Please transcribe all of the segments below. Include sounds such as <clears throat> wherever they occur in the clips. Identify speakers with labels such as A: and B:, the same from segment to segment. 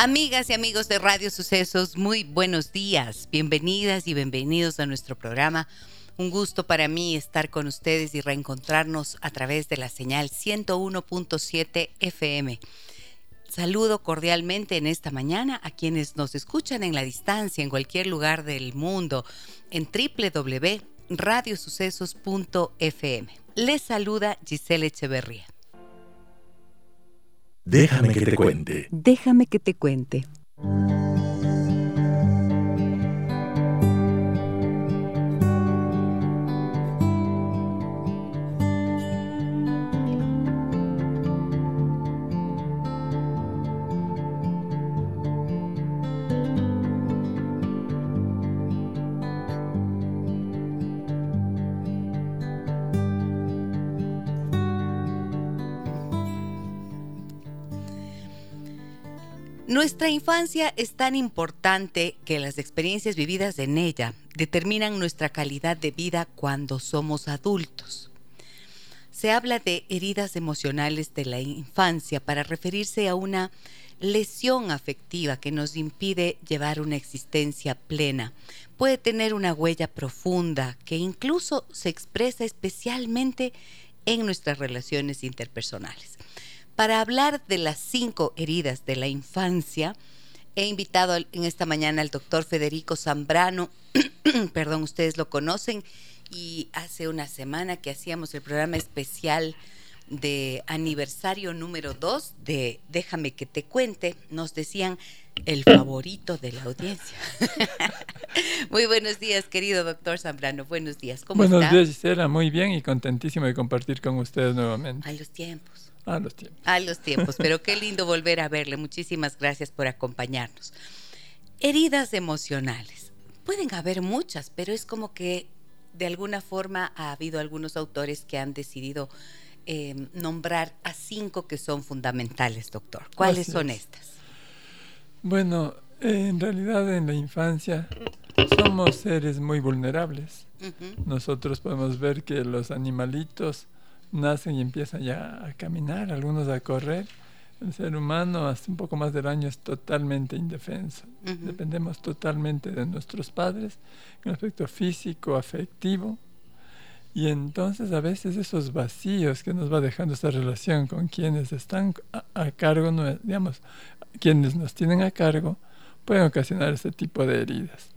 A: Amigas y amigos de Radio Sucesos, muy buenos días. Bienvenidas y bienvenidos a nuestro programa. Un gusto para mí estar con ustedes y reencontrarnos a través de la señal 101.7 FM. Saludo cordialmente en esta mañana a quienes nos escuchan en la distancia, en cualquier lugar del mundo, en www.radiosucesos.fm. Les saluda Giselle Echeverría.
B: Déjame que te cuente.
A: Déjame que te cuente. Nuestra infancia es tan importante que las experiencias vividas en ella determinan nuestra calidad de vida cuando somos adultos. Se habla de heridas emocionales de la infancia para referirse a una lesión afectiva que nos impide llevar una existencia plena. Puede tener una huella profunda que incluso se expresa especialmente en nuestras relaciones interpersonales. Para hablar de las cinco heridas de la infancia, he invitado en esta mañana al doctor Federico Zambrano, <clears throat> perdón, ustedes lo conocen, y hace una semana que hacíamos el programa especial de aniversario número 2 de Déjame que te cuente, nos decían el favorito de la audiencia. <laughs> muy buenos días, querido doctor Zambrano. Buenos días.
C: ¿Cómo buenos días, Gisela. Muy bien y contentísimo de compartir con ustedes nuevamente.
A: A los tiempos.
C: A los tiempos.
A: A los tiempos, pero qué lindo volver a verle. Muchísimas gracias por acompañarnos. Heridas emocionales. Pueden haber muchas, pero es como que de alguna forma ha habido algunos autores que han decidido eh, nombrar a cinco que son fundamentales, doctor. ¿Cuáles son estas?
C: Bueno, en realidad en la infancia somos seres muy vulnerables. Nosotros podemos ver que los animalitos nacen y empiezan ya a caminar, algunos a correr. El ser humano hasta un poco más del año es totalmente indefenso. Dependemos totalmente de nuestros padres en aspecto físico, afectivo. Y entonces a veces esos vacíos que nos va dejando esta relación con quienes están a, cargo, digamos, quienes nos tienen a cargo, pueden ocasionar este tipo de heridas.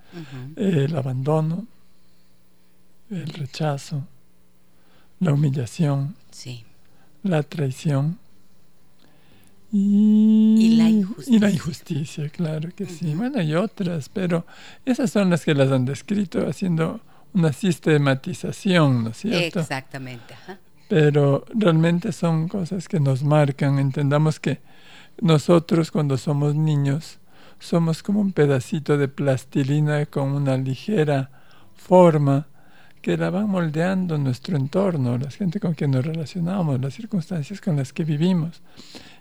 C: El abandono, el rechazo, la humillación,
A: sí.
C: la traición
A: y, la injusticia.
C: Y la injusticia, claro que sí. Bueno, hay otras, pero esas son las que las han descrito haciendo una sistematización, ¿no es cierto?
A: Exactamente.
C: Pero realmente son cosas que nos marcan. Entendamos que nosotros cuando somos niños somos como un pedacito de plastilina con una ligera forma que la van moldeando nuestro entorno, la gente con quien nos relacionamos, las circunstancias con las que vivimos.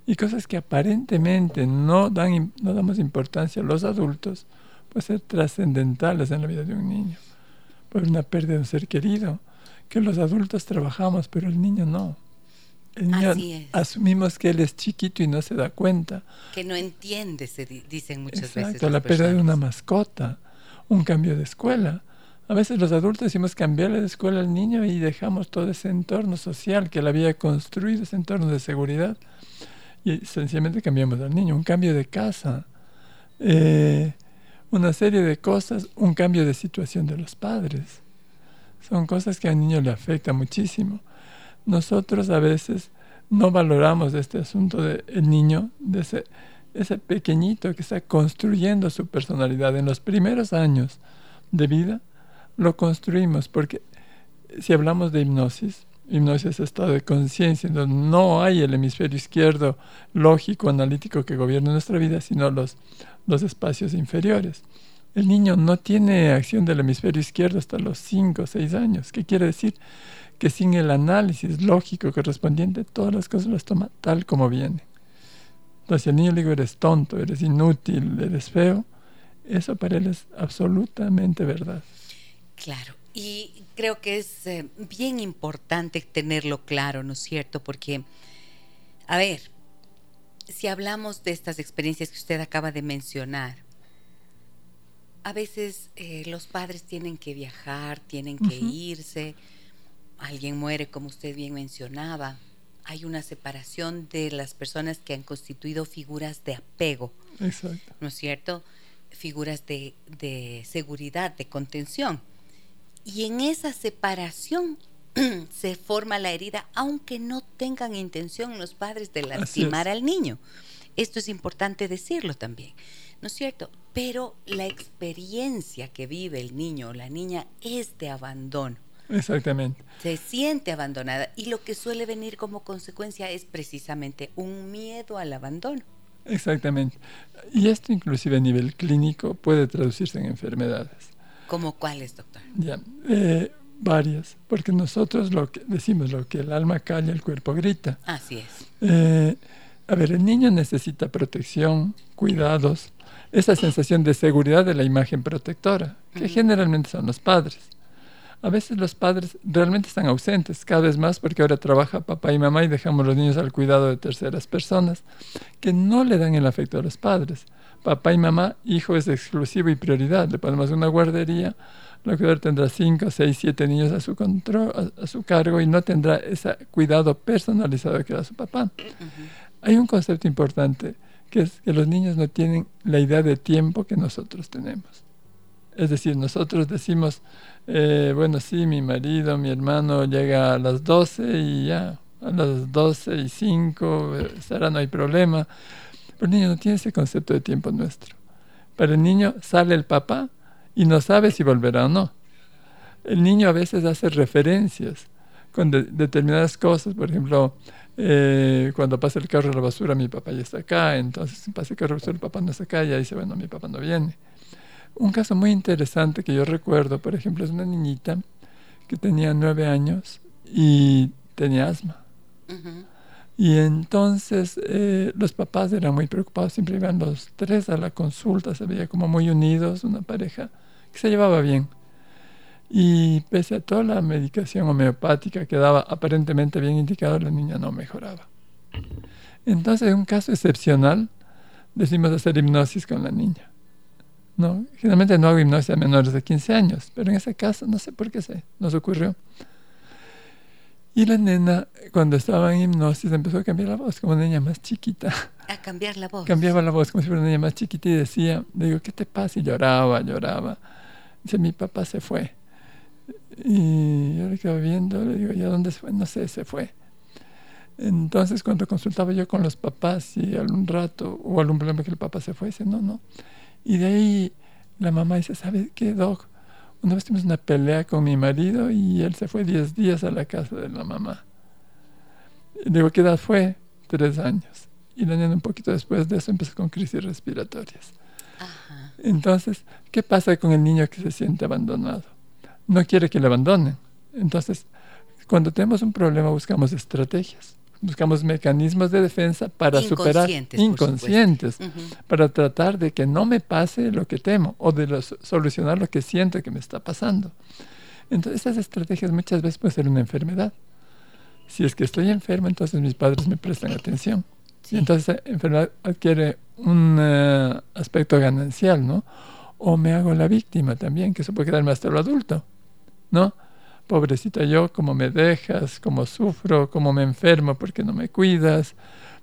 C: Y cosas que aparentemente no, dan, no damos importancia a los adultos, pueden ser trascendentales en la vida de un niño. Por una pérdida de un ser querido, que los adultos trabajamos, pero el niño no. El niño asumimos que él es chiquito y no se da cuenta.
A: Que no entiende, se dicen muchas
C: Exacto,
A: veces.
C: la pérdida de una mascota, un cambio de escuela a veces los adultos decimos cambiarle de escuela al niño y dejamos todo ese entorno social que él había construido, ese entorno de seguridad, y sencillamente cambiamos al niño. Un cambio de casa, eh, una serie de cosas, un cambio de situación de los padres. Son cosas que al niño le afecta muchísimo. Nosotros a veces no valoramos este asunto del niño, de ese, ese pequeñito que está construyendo su personalidad en los primeros años de vida lo construimos, porque si hablamos de hipnosis, hipnosis es estado de conciencia, donde no hay el hemisferio izquierdo lógico, analítico que gobierna nuestra vida, sino los, los espacios inferiores. El niño no tiene acción del hemisferio izquierdo hasta los 5 o 6 años. ¿Qué quiere decir? Que sin el análisis lógico correspondiente, todas las cosas las toma tal como vienen. Entonces, si al niño le digo, eres tonto, eres inútil, eres feo, eso para él es absolutamente verdad.
A: Claro, y creo que es eh, bien importante tenerlo claro, ¿no es cierto? Porque, a ver, si hablamos de estas experiencias que usted acaba de mencionar, a veces eh, los padres tienen que viajar, tienen que irse, alguien muere, como usted bien mencionaba, hay una separación de las personas que han constituido figuras de apego,
C: Exacto.
A: ¿no es cierto? Figuras de, de seguridad, de contención. Y en esa separación <clears throat> se forma la herida, aunque no tengan intención los padres de lastimar al niño. Esto es importante decirlo también, ¿no es cierto? Pero la experiencia que vive el niño o la niña es de abandono.
C: Exactamente.
A: Se siente abandonada y lo que suele venir como consecuencia es precisamente un miedo al abandono.
C: Exactamente. Y esto inclusive a nivel clínico puede traducirse en enfermedades.
A: ¿Como cuáles, doctor?
C: Ya, eh, varias, porque nosotros lo que decimos, lo que el alma calla, el cuerpo grita.
A: Así es.
C: Eh, a ver, el niño necesita protección, cuidados, esa sensación de seguridad de la imagen protectora, que generalmente son los padres. A veces los padres realmente están ausentes, cada vez más porque ahora trabaja papá y mamá y dejamos los niños al cuidado de terceras personas que no le dan el afecto a los padres. Papá y mamá, hijo es exclusivo y prioridad. Le ponemos una guardería, la cuidador tendrá 5, 6, 7 niños a su, control, a, a, su cargo y no tendrá ese cuidado personalizado que da su papá. Uh -huh. Hay un concepto importante que es que los niños no tienen la idea de tiempo que nosotros tenemos. Es decir, nosotros decimos, eh, bueno, sí, mi marido, mi hermano llega a las 12 y ya, a las 12 y 5 estará, no hay problema. Pero el niño no tiene ese concepto de tiempo nuestro. Para el niño sale el papá y no sabe si volverá o no. El niño a veces hace referencias con de, determinadas cosas, por ejemplo, eh, cuando pasa el carro a la basura, mi papá ya está acá, entonces pasa el carro a la basura, el papá no está acá, y ahí dice, bueno, mi papá no viene. Un caso muy interesante que yo recuerdo, por ejemplo, es una niñita que tenía nueve años y tenía asma. Uh. Y entonces eh, los papás eran muy preocupados, siempre iban los tres a la consulta, se veía como muy unidos, una pareja que se llevaba bien. Y pese a toda la medicación homeopática que daba aparentemente bien indicado, la niña no mejoraba. Entonces, en un caso excepcional, decimos hacer hipnosis con la niña. No, generalmente no hago hipnosis a menores de 15 años, pero en ese caso no sé por qué se nos ocurrió. Y la nena, cuando estaba en hipnosis, empezó a cambiar la voz, como una niña más chiquita.
A: A cambiar la voz.
C: Cambiaba la voz como si fuera una niña más chiquita y decía, le digo, ¿qué te pasa? Y lloraba, lloraba. Dice, mi papá se fue. Y yo le quedaba viendo, le digo, ¿y a dónde se fue? No sé, se fue. Entonces, cuando consultaba yo con los papás y algún rato hubo algún problema que el papá se fue, dice, no, no. Y de ahí la mamá dice, ¿sabe qué, Doc? Una vez tuvimos una pelea con mi marido y él se fue 10 días a la casa de la mamá. Y digo, ¿qué edad fue? Tres años. Y la niña un poquito después de eso empezó con crisis respiratorias. Ajá. Entonces, ¿qué pasa con el niño que se siente abandonado? No quiere que le abandonen. Entonces, cuando tenemos un problema buscamos estrategias. Buscamos mecanismos de defensa para superar inconscientes, uh -huh. para tratar de que no me pase lo que temo o de los, solucionar lo que siento que me está pasando. Entonces, esas estrategias muchas veces pueden ser una enfermedad. Si es que estoy enfermo, entonces mis padres me prestan atención. Sí. Y entonces esa enfermedad adquiere un uh, aspecto ganancial, ¿no? O me hago la víctima también, que eso puede quedarme hasta lo adulto, ¿no? Pobrecita yo, cómo me dejas, cómo sufro, cómo me enfermo porque no me cuidas.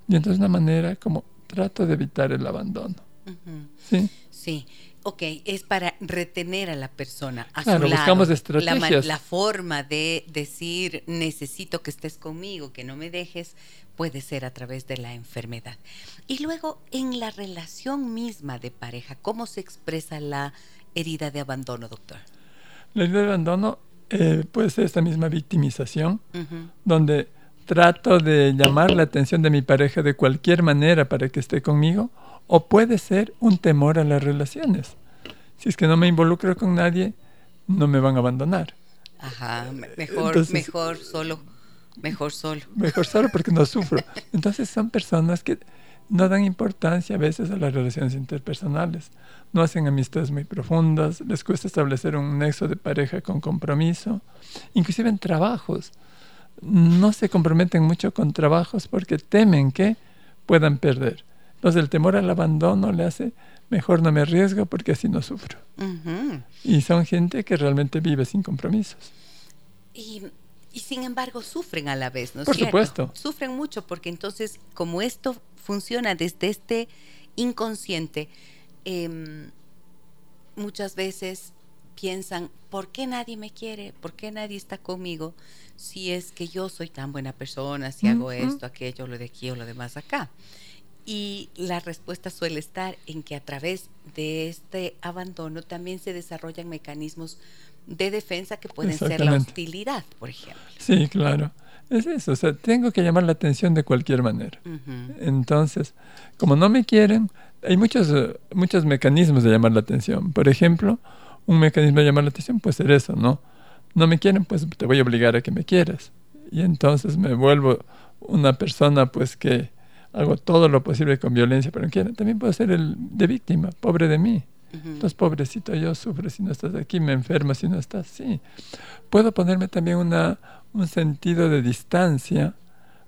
C: Y entonces una manera como trato de evitar el abandono. Uh
A: -huh.
C: ¿Sí?
A: Sí. Ok, es para retener a la persona a
C: claro,
A: su lado.
C: buscamos estrategias.
A: La, la, forma de decir necesito que estés conmigo, que no me dejes, puede ser a través de la enfermedad. Y luego en la relación misma de pareja, ¿cómo se expresa la herida de abandono, doctor?
C: La herida de abandono eh, puede ser esta misma victimización, uh -huh. donde trato de llamar la atención de mi pareja de cualquier manera para que esté conmigo, o puede ser un temor a las relaciones. Si es que no me involucro con nadie, no me van a abandonar.
A: Ajá, mejor, mejor solo, mejor solo.
C: Mejor solo porque no sufro. <laughs> Entonces son personas que no dan importancia a veces a las relaciones interpersonales, no hacen amistades muy profundas, les cuesta establecer un nexo de pareja con compromiso, inclusive en trabajos. No se comprometen mucho con trabajos porque temen que puedan perder. Entonces el temor al abandono le hace, mejor no me arriesgo porque así no sufro. Y son gente que realmente vive sin compromisos.
A: Y, sin embargo sufren a la vez, ¿no es
C: Por supuesto.
A: Sufren mucho porque entonces como esto funciona desde este inconsciente, em, muchas veces piensan, ¿por qué nadie me quiere? ¿Por qué nadie está conmigo? Si es que yo soy tan buena persona, si hago esto, aquello, lo de aquí o lo demás acá. Y la respuesta suele estar en que a través de este abandono también se desarrollan mecanismos de defensa que pueden ser la hostilidad, por ejemplo.
C: Sí, claro. Es eso, o sea, tengo que llamar la atención de cualquier manera. Entonces, como no me quieren, hay muchos, eh, muchos mecanismos de llamar la atención. Por ejemplo, un mecanismo de llamar la atención puede ser eso, ¿no? No me quieren, pues te voy a obligar a que me quieras. Y entonces me vuelvo una persona, pues que hago todo lo posible con violencia, pero quiero. También puedo ser el de víctima, pobre de mí. Entonces, pobrecito, yo sufro si no estás aquí, me enfermo si no estás. Sí. Puedo ponerme también una, un sentido de distancia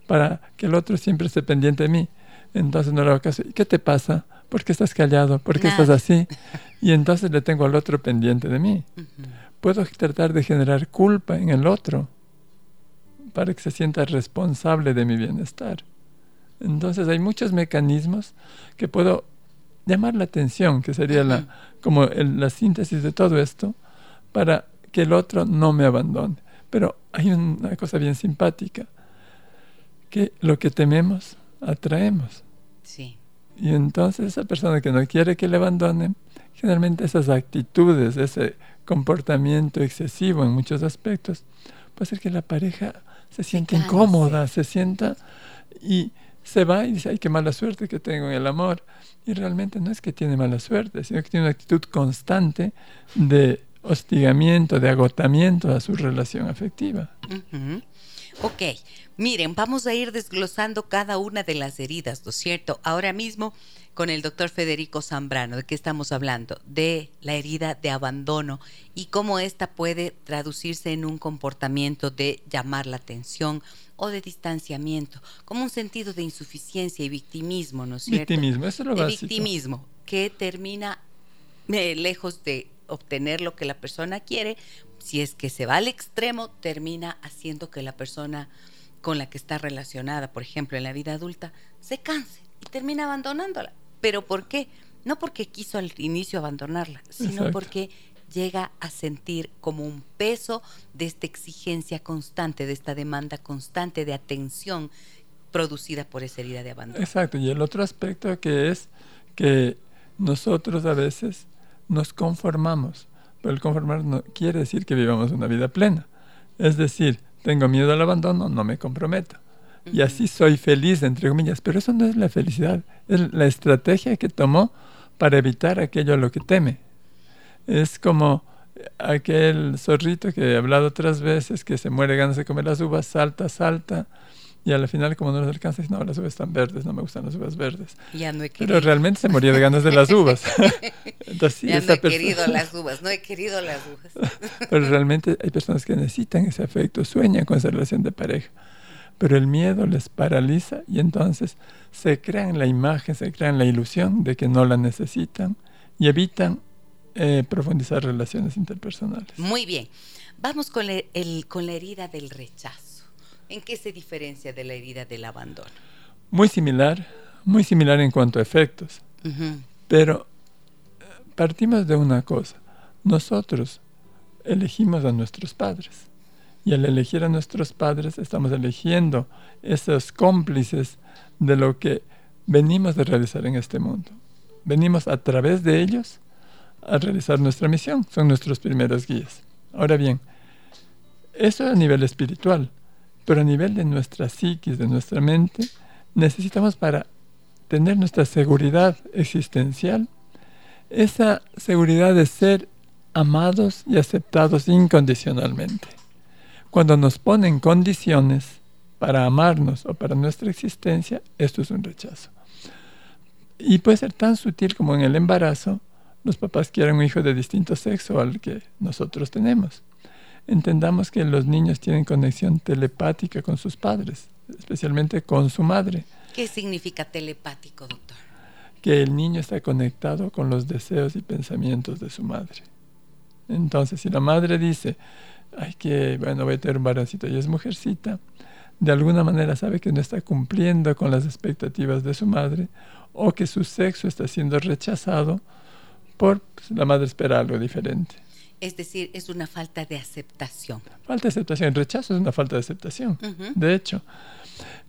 C: para que el otro siempre esté pendiente de mí. Entonces no le hago caso. ¿Y qué te pasa? ¿Por qué estás callado? ¿Por qué estás así? Y entonces le tengo al otro pendiente de mí. Puedo tratar de generar culpa en el otro para que se sienta responsable de mi bienestar. Entonces hay muchos mecanismos que puedo llamar la atención, que sería la, como la síntesis de todo esto, para que el otro no me abandone. Pero hay una cosa bien simpática, que lo que tememos, atraemos.
A: Sí.
C: Y entonces esa persona que no quiere que le abandonen, generalmente esas actitudes, ese comportamiento excesivo en muchos aspectos, puede hacer que la pareja se sienta incómoda, se sienta y se va y dice, ay, qué mala suerte que tengo en el amor. Y realmente no es que tiene mala suerte, sino que tiene una actitud constante de hostigamiento, de agotamiento a su relación afectiva.
A: Ok, miren, vamos a ir desglosando cada una de las heridas, ¿no es cierto? Ahora mismo con el doctor Federico Zambrano, ¿de qué estamos hablando? De la herida de abandono y cómo ésta puede traducirse en un comportamiento de llamar la atención o de distanciamiento, como un sentido de insuficiencia y victimismo, ¿no es cierto?
C: Victimismo, eso es lo
A: de victimismo, que termina eh, lejos de obtener lo que la persona quiere, si es que se va al extremo, termina haciendo que la persona con la que está relacionada, por ejemplo, en la vida adulta, se canse y termina abandonándola. ¿Pero por qué? No porque quiso al inicio abandonarla, sino porque llega a sentir como un peso de esta exigencia constante, de esta demanda constante de atención producida por esa herida de abandono.
C: Exacto, y el otro aspecto que es que nosotros a veces nos conformamos, pero el conformar no quiere decir que vivamos una vida plena. Es decir, tengo miedo al abandono, no me comprometo. Y así soy feliz, entre comillas. Pero eso no es la felicidad, es la estrategia que tomó para evitar aquello a lo que teme. Es como aquel zorrito que he hablado otras veces, que se muere ganas de comer las uvas, salta, salta, y al final, como no les alcanza, dice, no, las uvas están verdes, no me gustan las uvas verdes.
A: Ya no he
C: Pero realmente se moría de ganas de las uvas. <laughs>
A: Entonces, ya no he querido las uvas, no he querido las uvas. <laughs>
C: Pero realmente hay personas que necesitan ese afecto, sueñan con esa relación de pareja. Pero el miedo les paraliza y entonces se crean la imagen, se crean la ilusión de que no la necesitan y evitan eh, profundizar relaciones interpersonales.
A: Muy bien. Vamos con, el, con la herida del rechazo. ¿En qué se diferencia de la herida del abandono?
C: Muy similar, muy similar en cuanto a efectos. Pero eh, partimos de una cosa. Nosotros elegimos a nuestros padres. Y al elegir a nuestros padres estamos eligiendo esos cómplices de lo que venimos de realizar en este mundo. Venimos a través de ellos a realizar nuestra misión. Son nuestros primeros guías. Ahora bien, eso a nivel espiritual. Pero a nivel de nuestra psiquis, de nuestra mente, necesitamos para tener nuestra seguridad existencial, esa seguridad de ser amados y aceptados incondicionalmente. Cuando nos ponen condiciones para amarnos o para nuestra existencia, esto es un rechazo. Y puede ser tan sutil como en el embarazo, los papás quieren un hijo de distinto sexo al que nosotros tenemos. Entendamos que los niños tienen conexión telepática con sus padres, especialmente con su madre.
A: ¿Qué significa telepático, doctor?
C: Que el niño está conectado con los deseos y pensamientos de su madre. Entonces, si la madre dice, ay, que, bueno, voy a tener un varoncito y es mujercita, de alguna manera sabe que no está cumpliendo con las expectativas de su madre o que su sexo está siendo rechazado por pues, la madre espera algo diferente.
A: Es decir, es una falta de aceptación.
C: Falta de aceptación. El rechazo es una falta de aceptación, de hecho.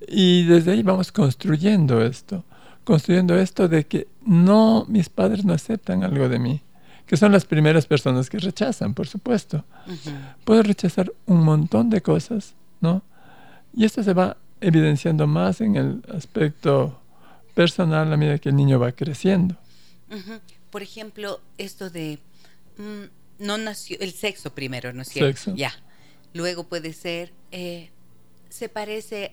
C: Y desde ahí vamos construyendo esto, construyendo esto de que no, mis padres no aceptan algo de mí, que son las primeras personas que rechazan, por supuesto. Puedo rechazar un montón de cosas, ¿no? Y esto se va evidenciando más en el aspecto personal a medida que el niño va creciendo.
A: Por ejemplo, esto de... Mm, no nació, el sexo primero, ¿no es cierto?
C: Sexo.
A: Ya. Luego puede ser, eh, se parece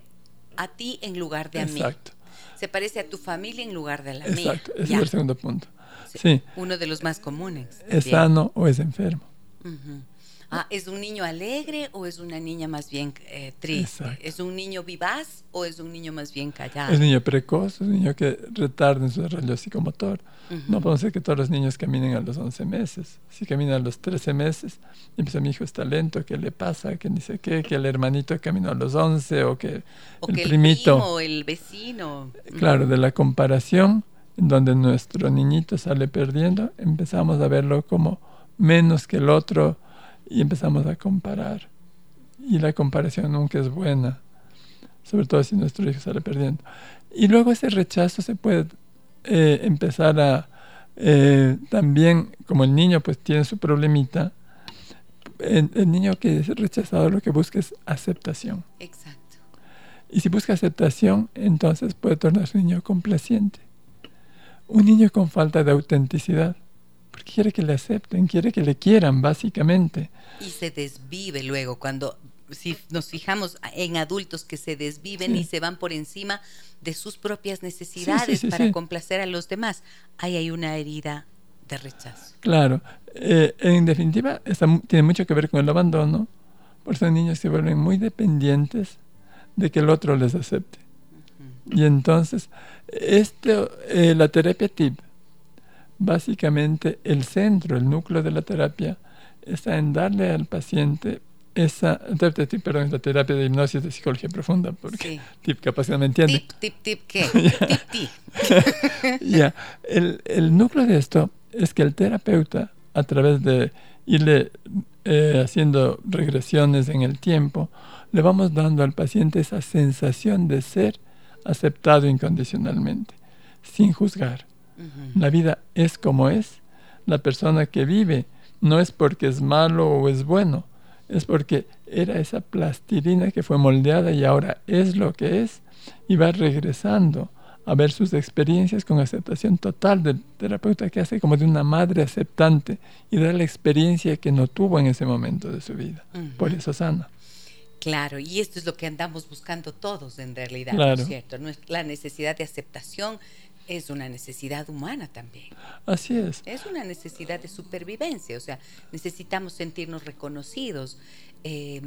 A: a ti en lugar de a mí.
C: Exacto.
A: Se parece a tu familia en lugar de la mía.
C: Exacto, ese
A: Ya.
C: es el segundo punto.
A: Sí,
C: Sí,
A: Uno de los más comunes.
C: es sano o es enfermo.
A: Ujú. Ah, ¿Es un niño alegre o es una niña más bien eh, triste?
C: Exacto.
A: ¿Es un niño vivaz o es un niño más bien callado?
C: Es un niño precoz, es un niño que retarda en su desarrollo psicomotor.
A: Ujú.
C: No podemos decir que todos los niños caminen a los 11 meses. Si caminan a los 13 meses, y empieza mi hijo está lento, ¿qué le pasa? Que ni sé qué, que el hermanito caminó a los 11 o que
A: o
C: el
A: que el
C: primito.
A: primo, el vecino.
C: Claro, de la comparación, en donde nuestro niñito sale perdiendo, empezamos a verlo como menos que el otro y empezamos a comparar. Y la comparación nunca es buena, sobre todo si nuestro hijo sale perdiendo. Y luego ese rechazo se puede eh, empezar a, eh, también, como el niño pues tiene su problemita, el, el niño que es rechazado lo que busca es aceptación.
A: Exacto.
C: Y si busca aceptación, entonces puede tornarse un niño complaciente. Un niño con falta de autenticidad. Porque quiere que le acepten, quiere que le quieran, básicamente.
A: Y se desvive luego cuando si nos fijamos en adultos que se desviven
C: Sí.
A: y se van por encima de sus propias necesidades
C: sí,
A: para
C: sí.
A: complacer a los demás, ahí hay una herida de rechazo.
C: Claro, eh, en definitiva, está tiene mucho que ver con el abandono. Por eso los niños se vuelven muy dependientes de que el otro les acepte. Y entonces, esto, eh, la terapia TIP, básicamente el centro, el núcleo de la terapia, está en darle al paciente esa, perdón, es la terapia de hipnosis de psicología profunda, porque
A: Sí.
C: TIP capaz que no me entiende.
A: Tip, tip, tip, ¿qué? <laughs> tip, tip. <laughs>
C: Ya, el, el núcleo de esto es que el terapeuta, a través de irle eh, haciendo regresiones en el tiempo, le vamos dando al paciente esa sensación de ser aceptado incondicionalmente, sin juzgar. La vida es como es. La persona que vive no es porque es malo o es bueno, es porque era esa plastilina que fue moldeada y ahora es lo que es y va regresando a ver sus experiencias con aceptación total del terapeuta que hace como de una madre aceptante y da la experiencia que no tuvo en ese momento de su vida. Por eso sana.
A: Claro, y esto es lo que andamos buscando todos en realidad, ¿no
C: Claro.
A: es cierto? No es- La necesidad de aceptación es una necesidad humana también.
C: Así es.
A: Es una necesidad de supervivencia, o sea, necesitamos sentirnos reconocidos, eh,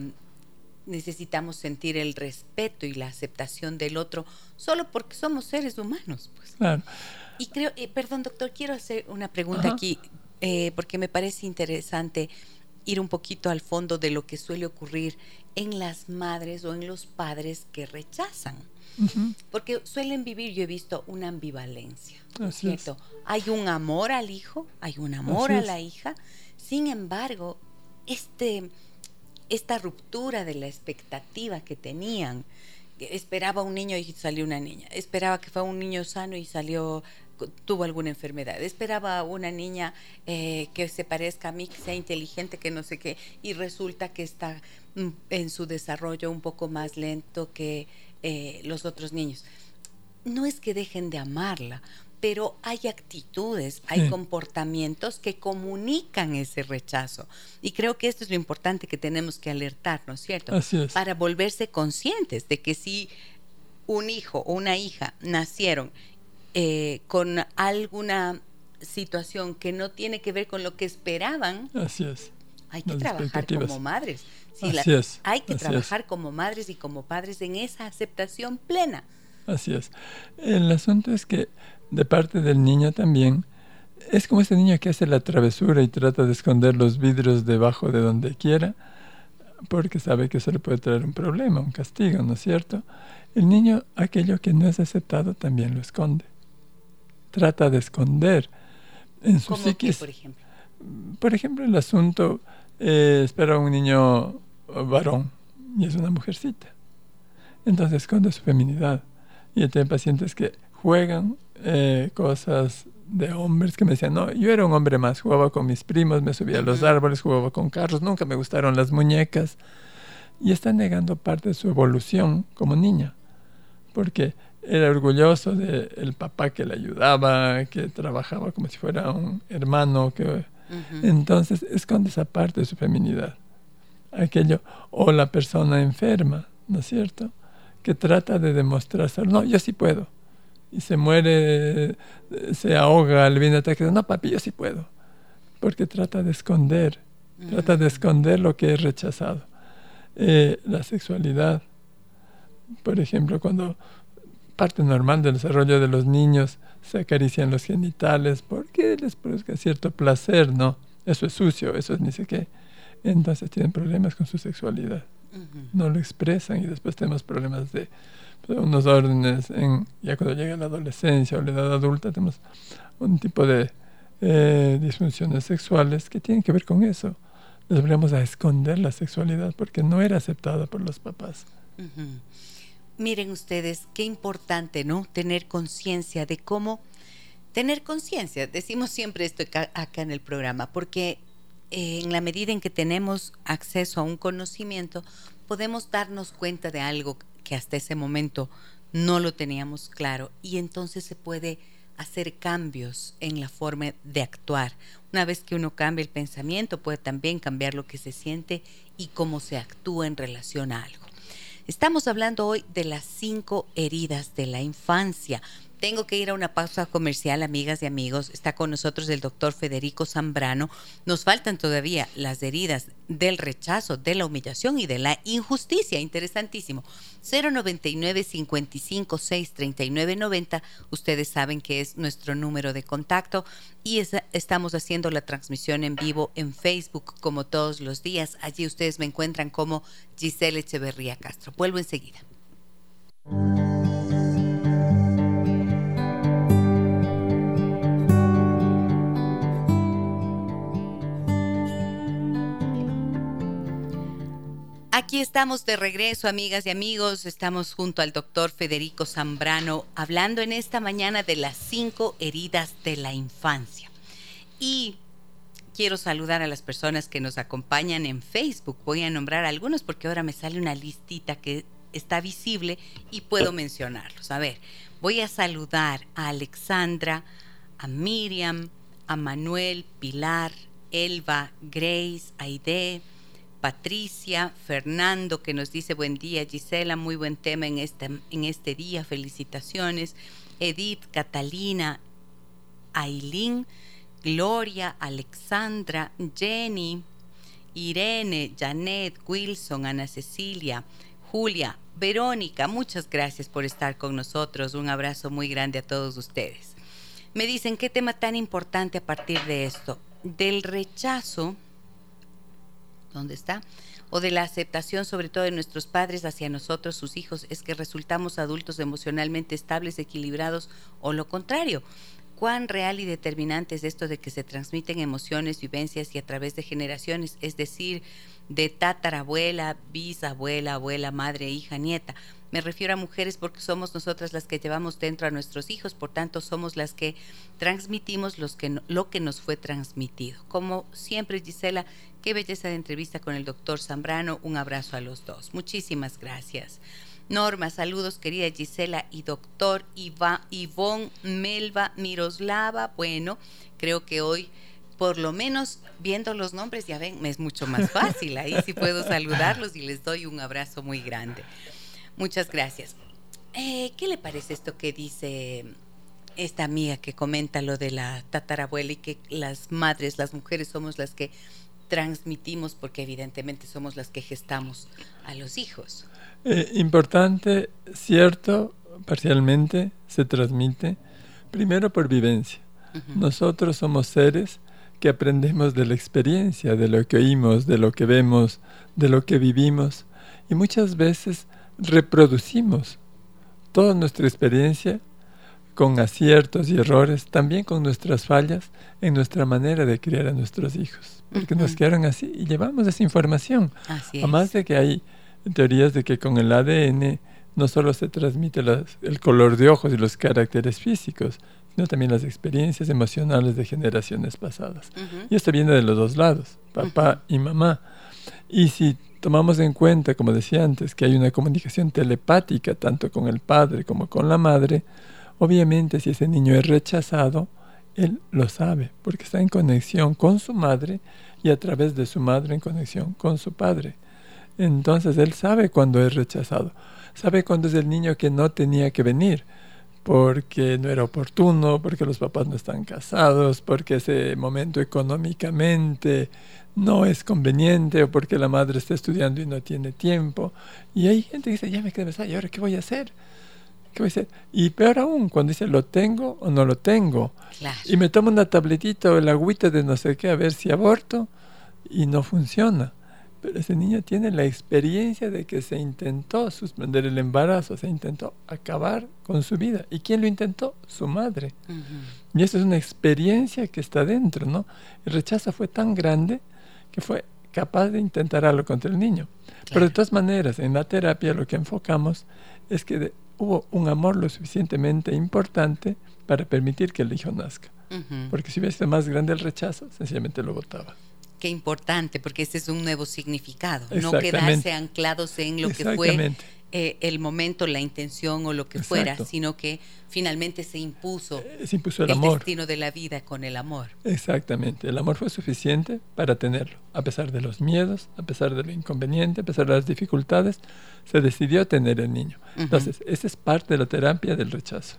A: necesitamos sentir el respeto y la aceptación del otro solo porque somos seres humanos. Pues.
C: Claro.
A: Y creo, eh, perdón doctor, quiero hacer una pregunta
C: Ajá.
A: aquí eh, porque me parece interesante ir un poquito al fondo de lo que suele ocurrir en las madres o en los padres que rechazan. Porque suelen vivir, yo he visto, una ambivalencia. ¿no es. cierto? Hay un amor al hijo, hay un amor
C: Así
A: a
C: es.
A: la hija. Sin embargo, este, esta ruptura de la expectativa que tenían, esperaba un niño y salió una niña, esperaba que fuera un niño sano y salió tuvo alguna enfermedad. Esperaba una niña eh, que se parezca a mí, que sea inteligente, que no sé qué, y resulta que está mm, en su desarrollo un poco más lento que eh, los otros niños. No es que dejen de amarla, pero hay actitudes, hay comportamientos que comunican ese rechazo. Y creo que esto es lo importante que tenemos que alertarnos, ¿cierto?
C: Así es.
A: Para volverse conscientes de que si un hijo o una hija nacieron eh, con alguna situación que no tiene que ver con lo que esperaban,
C: Así es.
A: Hay que trabajar como madres.
C: Así es.
A: Hay que trabajar como madres y como padres en esa aceptación plena.
C: Así es. El asunto es que de parte del niño también, es como ese niño que hace la travesura y trata de esconder los vidrios debajo de donde quiera, porque sabe que eso le puede traer un problema, un castigo, ¿no es cierto? El niño, aquello que no es aceptado, también lo esconde. Trata de esconder en su psiquis.
A: por ejemplo?
C: Por ejemplo, el asunto, eh, espera un niño varón y es una mujercita. Entonces esconde su feminidad. Y tiene pacientes que juegan eh, cosas de hombres que me decían, no, yo era un hombre más, jugaba con mis primos, me subía a los árboles, jugaba con carros, nunca me gustaron las muñecas. Y está negando parte de su evolución como niña, porque era orgulloso del papá que le ayudaba, que trabajaba como si fuera un hermano, que entonces esconde esa parte de su feminidad. Aquello, o la persona enferma, ¿no es cierto? Que trata de demostrarse, no, yo sí puedo y se muere, se ahoga, le viene ataque. No, papi, yo sí puedo. Porque trata de esconder, trata de esconder lo que es rechazado. Eh, la sexualidad, por ejemplo, cuando parte normal del desarrollo de los niños se acarician los genitales porque les produzca cierto placer, ¿no? Eso es sucio, eso es ni sé qué. Entonces tienen problemas con su sexualidad. No lo expresan y después tenemos problemas de unos órdenes en, ya cuando llega la adolescencia o la edad adulta tenemos un tipo de eh, disfunciones sexuales que tienen que ver con eso. Nos volvemos a esconder la sexualidad porque no era aceptada por los papás.
A: Miren ustedes, qué importante, ¿no? Tener conciencia de cómo, tener conciencia, decimos siempre esto acá, en el programa, porque eh, en la medida en que tenemos acceso a un conocimiento, podemos darnos cuenta de algo que hasta ese momento no lo teníamos claro y entonces se puede hacer cambios en la forma de actuar. Una vez que uno cambia el pensamiento, puede también cambiar lo que se siente y cómo se actúa en relación a algo. Estamos hablando hoy de las cinco heridas de la infancia. Tengo que ir a una pausa comercial, amigas y amigos. Está con nosotros el doctor Federico Zambrano. Nos faltan todavía las heridas del rechazo, de la humillación y de la injusticia. Interesantísimo. 099 55 6 39 90. Ustedes saben que es nuestro número de contacto y estamos haciendo la transmisión en vivo en Facebook como todos los días. Allí ustedes me encuentran como Giselle Echeverría Castro. Vuelvo enseguida. Aquí estamos de regreso, amigas y amigos. Estamos junto al doctor Federico Zambrano hablando en esta mañana de las cinco heridas de la infancia. Y quiero saludar a las personas que nos acompañan en Facebook. Voy a nombrar algunos porque ahora me sale una listita que está visible y puedo mencionarlos. A ver, voy a saludar a Alexandra, a Miriam, a Manuel, Pilar, Elba, Grace, Aide, Patricia, Fernando, que nos dice buen día, Gisela, muy buen tema en este, en este día, felicitaciones. Edith, Catalina, Ailín, Gloria, Alexandra, Jenny, Irene, Janet, Wilson, Ana Cecilia, Julia, Verónica, muchas gracias por estar con nosotros. Un abrazo muy grande a todos ustedes. Me dicen qué tema tan importante a partir de esto, del rechazo ¿dónde está? O de la aceptación sobre todo de nuestros padres hacia nosotros, sus hijos, es que resultamos adultos emocionalmente estables, equilibrados o lo contrario. ¿Cuán real y determinante es esto de que se transmiten emociones, vivencias y a través de generaciones, es decir, de tatarabuela, bisabuela, abuela, madre, hija, nieta? Me refiero a mujeres porque somos nosotras las que llevamos dentro a nuestros hijos, por tanto somos las que transmitimos los que, lo que nos fue transmitido. Como siempre, Gisela, qué belleza de entrevista con el doctor Zambrano. Un abrazo a los dos. Muchísimas gracias. Norma, saludos querida Gisela y doctor Iva, Ivonne Melva Miroslava. Bueno, creo que hoy por lo menos viendo los nombres, ya ven, me es mucho más <laughs> fácil. Ahí sí puedo saludarlos y les doy un abrazo muy grande. Muchas gracias. Eh, ¿Qué le parece esto que dice esta amiga que comenta lo de la tatarabuela y que las madres, las mujeres somos las que transmitimos porque evidentemente somos las que gestamos a los hijos?
C: Eh, importante, cierto, parcialmente se transmite, primero por vivencia. Nosotros somos seres que aprendemos de la experiencia, de lo que oímos, de lo que vemos, de lo que vivimos. Y muchas veces reproducimos toda nuestra experiencia con aciertos y errores, también con nuestras fallas en nuestra manera de criar a nuestros hijos. Porque nos quedaron así y llevamos esa información. Además de que hay teorías de que con el ADN no solo se transmite el color de ojos y los caracteres físicos, sino también las experiencias emocionales de generaciones pasadas. Y esto viene de los dos lados, papá y mamá. Y si tomamos en cuenta, como decía antes, que hay una comunicación telepática tanto con el padre como con la madre, obviamente si ese niño es rechazado, él lo sabe, porque está en conexión con su madre y a través de su madre en conexión con su padre. Entonces él sabe cuando es rechazado, sabe cuando es el niño que no tenía que venir, porque no era oportuno, porque los papás no están casados, porque ese momento económicamente no es conveniente o porque la madre está estudiando y no tiene tiempo. Y hay gente que dice, ya me quedé ¿y ahora qué voy a hacer? ¿Qué? Y peor aún, cuando dice, ¿lo tengo o no lo tengo? Y me tomo una tabletita o el agüita de no sé qué a ver si aborto y no funciona. Pero ese niño tiene la experiencia de que se intentó suspender el embarazo, se intentó acabar con su vida. ¿Y quién lo intentó? Su madre. Y esa es una experiencia que está dentro, ¿no? El rechazo fue tan grande que fue capaz de intentar algo contra el niño. Pero de todas maneras, en la terapia lo que enfocamos es que hubo un amor lo suficientemente importante para permitir que el hijo nazca. Porque si hubiese sido más grande el rechazo, sencillamente lo votaba.
A: Qué importante, porque este es un nuevo significado. No quedarse anclados en lo que fue eh, el momento, la intención o lo que fuera, sino que finalmente se impuso,
C: eh, se impuso el, amor.
A: destino de la vida con el amor.
C: Exactamente. El amor fue suficiente para tenerlo. A pesar de los miedos, a pesar de lo inconveniente, a pesar de las dificultades, se decidió tener el niño. Entonces, esa es parte de la terapia del rechazo.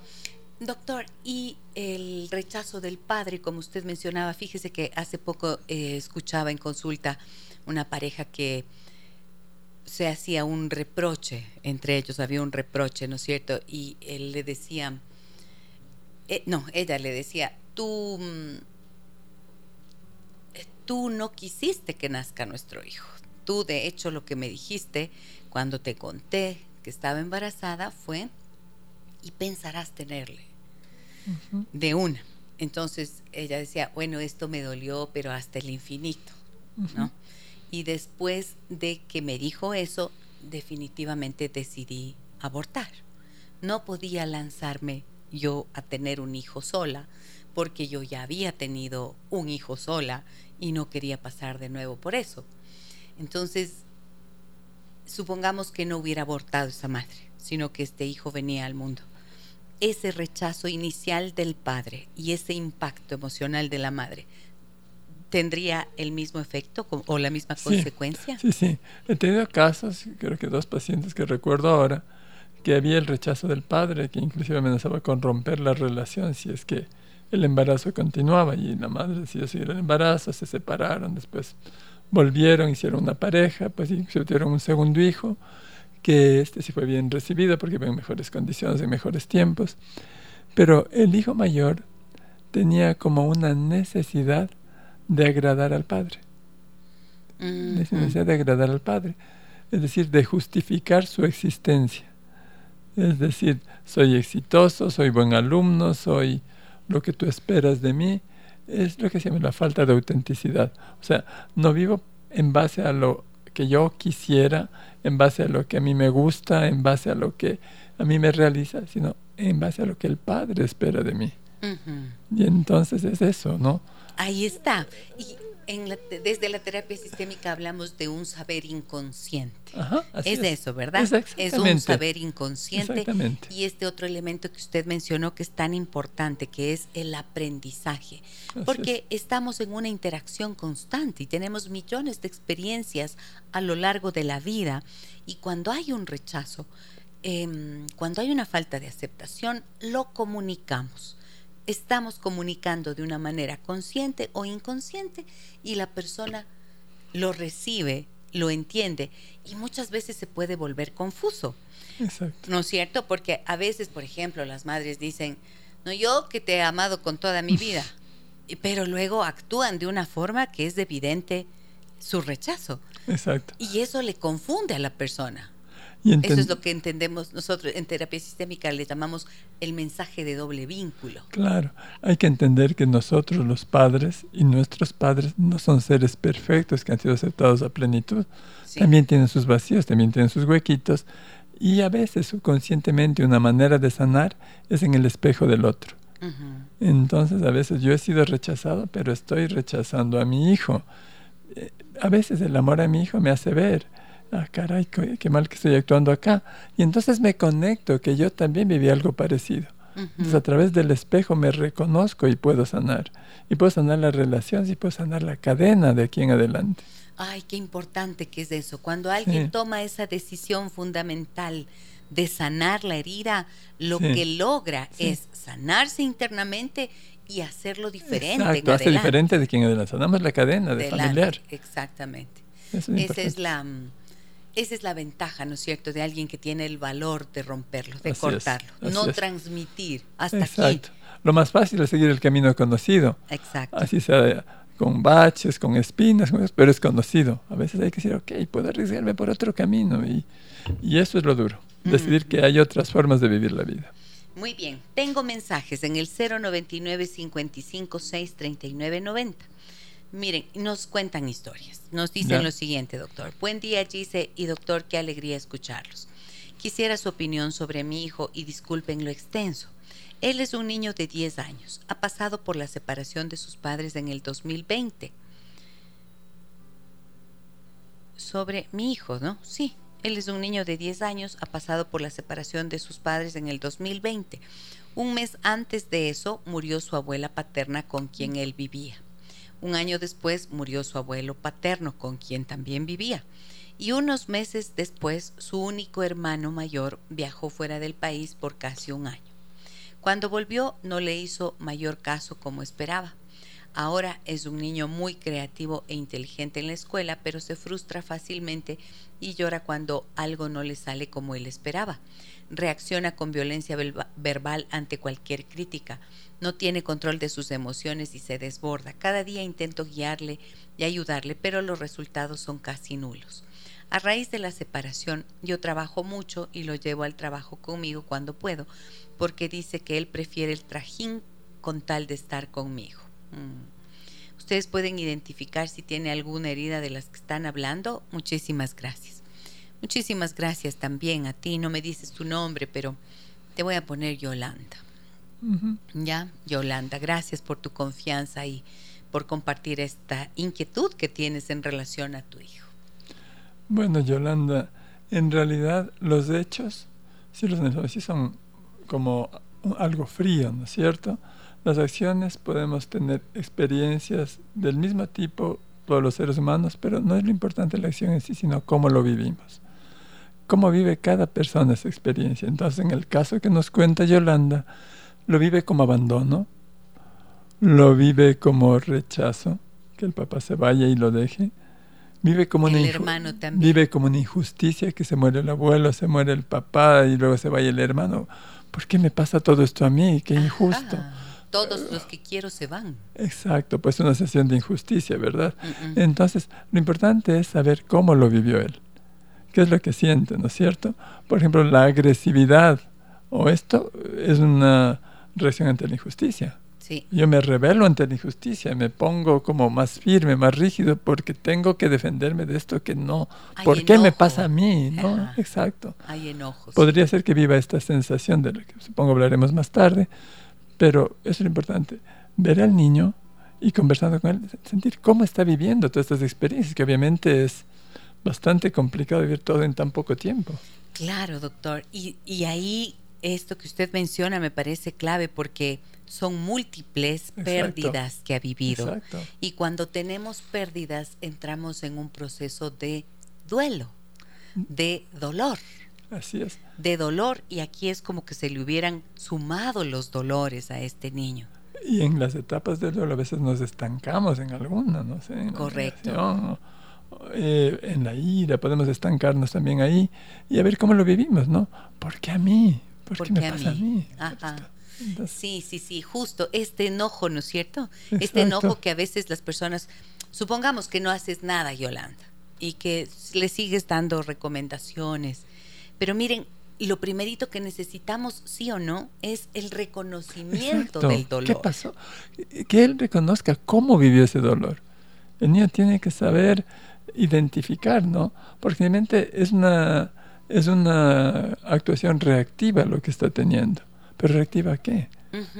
A: Doctor, y el rechazo del padre, como usted mencionaba, fíjese que hace poco eh, escuchaba en consulta una pareja que se hacía un reproche entre ellos, había un reproche, ¿no es cierto? Y él le decía, eh, no, ella le decía, tú, mm, tú no quisiste que nazca nuestro hijo. Tú, de hecho, lo que me dijiste cuando te conté que estaba embarazada fue, y pensarás tenerle de una. Entonces ella decía, bueno, esto me dolió, pero hasta el infinito, ¿no? Y después de que me dijo eso, definitivamente decidí abortar. No podía lanzarme yo a tener un hijo sola, porque yo ya había tenido un hijo sola y no quería pasar de nuevo por eso. Entonces, supongamos que no hubiera abortado esa madre, sino que este hijo venía al mundo ese rechazo inicial del padre y ese impacto emocional de la madre tendría el mismo efecto o la misma consecuencia?
C: Sí, sí. He tenido casos, creo que dos pacientes que recuerdo ahora, que había el rechazo del padre, que inclusive amenazaba con romper la relación si es que el embarazo continuaba y la madre decidió seguir el embarazo, se separaron, después volvieron, hicieron una pareja, pues y tuvieron un segundo hijo que este sí fue bien recibido porque en mejores condiciones, en mejores tiempos. Pero el hijo mayor tenía como una necesidad de agradar al padre. Necesidad de agradar al padre. Es decir, de justificar su existencia. Es decir, soy exitoso, soy buen alumno, soy lo que tú esperas de mí. Es lo que se llama la falta de autenticidad. O sea, no vivo en base a lo que yo quisiera, en base a lo que a mí me gusta, en base a lo que a mí me realiza, sino en base a lo que el Padre espera de mí. Y entonces es eso, ¿no?
A: Ahí está. Y desde la terapia sistémica hablamos de un saber inconsciente.
C: es,
A: eso, ¿verdad? Es, un saber inconsciente. Y este otro elemento que usted mencionó que es tan importante, que es el aprendizaje. porque estamos en una interacción constante y tenemos millones de experiencias a lo largo de la vida. Y cuando hay un rechazo, em, cuando hay una falta de aceptación, lo comunicamos estamos comunicando de una manera consciente o inconsciente y la persona lo recibe, lo entiende y muchas veces se puede volver confuso.
C: Exacto.
A: ¿No es cierto? Porque a veces, por ejemplo, las madres dicen, no, yo que te he amado con toda mi vida, pero luego actúan de una forma que es evidente su rechazo.
C: Exacto.
A: Y eso le confunde a la persona. Eso es lo que entendemos nosotros en terapia sistémica, le llamamos el mensaje de doble vínculo.
C: Claro, hay que entender que nosotros los padres y nuestros padres no son seres perfectos que han sido aceptados a plenitud. También tienen sus vacíos, también tienen sus huequitos. Y a veces subconscientemente una manera de sanar es en el espejo del otro. Entonces a veces yo he sido rechazado, pero estoy rechazando a mi hijo. Eh, a veces el amor a mi hijo me hace ver ah, caray, qué, mal que estoy actuando acá. Y entonces me conecto que yo también viví algo parecido. Entonces a través del espejo me reconozco y puedo sanar. Y puedo sanar las relaciones y puedo sanar la cadena de aquí en adelante.
A: Ay, qué importante que es eso. Cuando alguien toma esa decisión fundamental de sanar la herida, lo que logra es sanarse internamente y hacerlo diferente.
C: Exacto, hace diferente de quien adelante. Sanamos la cadena de familiar.
A: Exactamente. Esa es la esa es la ventaja, ¿no es cierto?, de alguien que tiene el valor de romperlo, de cortarlo, no transmitir hasta Exacto.
C: Lo más fácil es seguir el camino conocido.
A: Exacto.
C: Así sea con baches, con espinas, pero es conocido. A veces hay que decir, ok, puedo arriesgarme por otro camino. Y, y eso es lo duro, decidir que hay otras formas de vivir la vida.
A: Muy bien, tengo mensajes en el 099 55 6 39 90. Miren, nos cuentan historias. Nos dicen lo siguiente, doctor. Buen día, Gise y doctor, qué alegría escucharlos. Quisiera su opinión sobre mi hijo y disculpen lo extenso. Él es un niño de 10 años. Ha pasado por la separación de sus padres en el 2020. Sobre mi hijo, ¿no? Sí, él es un niño de 10 años, ha pasado por la separación de sus padres en el 2020. Un mes antes de eso murió su abuela paterna con quien él vivía. Un año después murió su abuelo paterno, con quien también vivía. Y unos meses después su único hermano mayor viajó fuera del país por casi un año. Cuando volvió no le hizo mayor caso como esperaba. Ahora es un niño muy creativo e inteligente en la escuela, pero se frustra fácilmente y llora cuando algo no le sale como él esperaba. Reacciona con violencia verbal ante cualquier crítica no tiene control de sus emociones y se desborda. Cada día intento guiarle y ayudarle, pero los resultados son casi nulos. A raíz de la separación, yo trabajo mucho y lo llevo al trabajo conmigo cuando puedo, porque dice que él prefiere el trajín con tal de estar conmigo. Mm. Ustedes pueden identificar si tiene alguna herida de las que están hablando. Muchísimas gracias. Muchísimas gracias también a ti. No me dices tu nombre, pero te voy a poner Yolanda. Ya, Yolanda, gracias por tu confianza y por compartir esta inquietud que tienes en relación a tu hijo.
C: Bueno, Yolanda, en realidad los hechos, si los negocios son como algo frío, ¿no es cierto? Las acciones podemos tener experiencias del mismo tipo todos los seres humanos, pero no es lo importante la acción en sí, sino cómo lo vivimos. Cómo vive cada persona esa experiencia. Entonces, en el caso que nos cuenta Yolanda, lo vive como abandono, lo vive como rechazo, que el papá se vaya y lo deje. Vive como, una vive como una injusticia, que se muere el abuelo, se muere el papá y luego se vaya el hermano. ¿Por qué me pasa todo esto a mí? Qué injusto.
A: Todos los que quiero se van.
C: Exacto, pues una sesión de injusticia, ¿verdad? Entonces, lo importante es saber cómo lo vivió él. ¿Qué es lo que siente, no es cierto? Por ejemplo, la agresividad. O esto es una reacción ante la injusticia.
A: Sí.
C: Yo me rebelo ante la injusticia, me pongo como más firme, más rígido, porque tengo que defenderme de esto que no. ¿Por qué me pasa a mí? ¿no? Exacto.
A: Hay enojos.
C: Podría ser que viva esta sensación de lo que supongo hablaremos más tarde, pero eso es lo importante. Ver al niño y conversando con él, sentir cómo está viviendo todas estas experiencias, que obviamente es bastante complicado vivir todo en tan poco tiempo.
A: Claro, doctor. Y, y ahí esto que usted menciona me parece clave porque son múltiples pérdidas que ha vivido. Exacto. Y cuando tenemos pérdidas entramos en un proceso de duelo, de dolor.
C: Así es.
A: De dolor y aquí es como que se le hubieran sumado los dolores a este niño.
C: Y en las etapas del duelo a veces nos estancamos en alguna, no sé. En
A: Correcto.
C: Eh, en la ira, podemos estancarnos también ahí y a ver cómo lo vivimos, ¿no? ¿Por qué a mí? ¿Por, qué me pasa a mí?
A: sí, sí, sí, justo este enojo, ¿no es cierto? Este enojo que a veces las personas, supongamos que no haces nada, Yolanda, y que le sigues dando recomendaciones, pero miren, lo primerito que necesitamos, sí o no, es el reconocimiento del dolor.
C: ¿Qué pasó? Que él reconozca cómo vivió ese dolor. El niño tiene que saber identificar, ¿no? Porque realmente es una, es una actuación reactiva lo que está teniendo. ¿Pero reactiva a qué?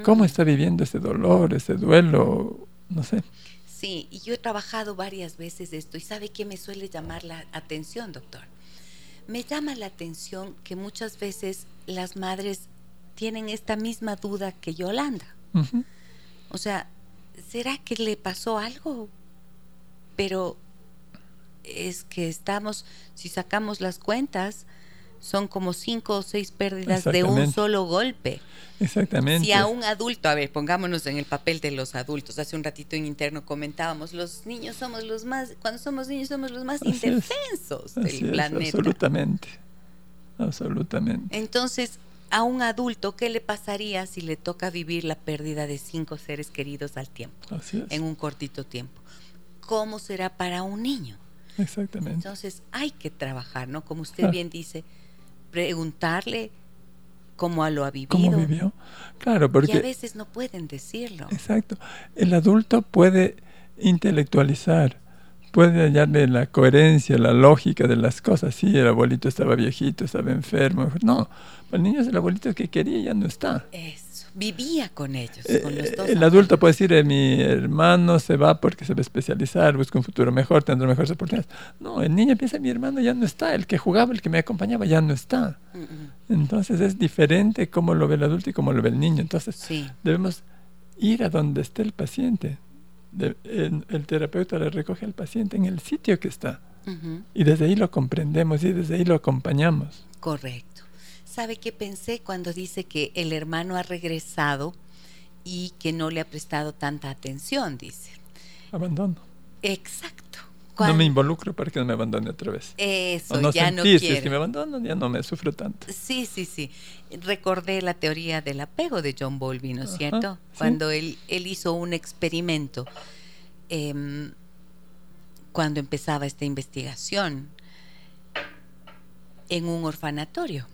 C: ¿Cómo está viviendo ese dolor, ese duelo? No sé.
A: Sí, y yo he trabajado varias veces esto y ¿sabe qué me suele llamar la atención, doctor? Me llama la atención que muchas veces las madres tienen esta misma duda que Yolanda. O sea, ¿será que le pasó algo? Pero es que estamos, si sacamos las cuentas, son como cinco o seis pérdidas de un solo golpe.
C: Exactamente.
A: Si a un adulto, a ver, pongámonos en el papel de los adultos, hace un ratito en interno comentábamos, los niños somos los más, cuando somos niños somos los más indefensos del planeta.
C: absolutamente, absolutamente.
A: Entonces, a un adulto, ¿qué le pasaría si le toca vivir la pérdida de cinco seres queridos al tiempo? En un cortito tiempo. ¿Cómo será para un niño?
C: Exactamente.
A: Entonces hay que trabajar, ¿no? Como usted bien dice, preguntarle cómo lo ha vivido.
C: ¿Cómo vivió? Claro, porque...
A: Y a veces no pueden decirlo.
C: Exacto. El adulto puede intelectualizar, puede hallarle la coherencia, la lógica de las cosas. Sí, el abuelito estaba viejito, estaba enfermo. No, el niño es el abuelito que quería ya no está.
A: Eso vivía con ellos. con los dos
C: el adulto puede decir, eh, mi hermano se va porque se va a especializar, busca un futuro mejor, tendrá mejores oportunidades. No, el niño piensa, mi hermano ya no está, el que jugaba, el que me acompañaba ya no está. Entonces es diferente cómo lo ve el adulto y cómo lo ve el niño. Entonces debemos ir a donde esté el paciente. El, terapeuta le recoge al paciente en el sitio que está. Y desde ahí lo comprendemos y desde ahí lo acompañamos.
A: Correcto. ¿Sabe qué pensé cuando dice que el hermano ha regresado y que no le ha prestado tanta atención, dice?
C: Abandono.
A: Exacto.
C: No me involucro para que no me abandone otra vez.
A: Eso, no ya no quiere. Si
C: es que me abandonan, ya no me sufro tanto.
A: Sí, sí, sí. Recordé la teoría del apego de John Bowlby, ¿no es cierto? Cuando él, él hizo un experimento em, cuando empezaba esta investigación en un orfanatorio.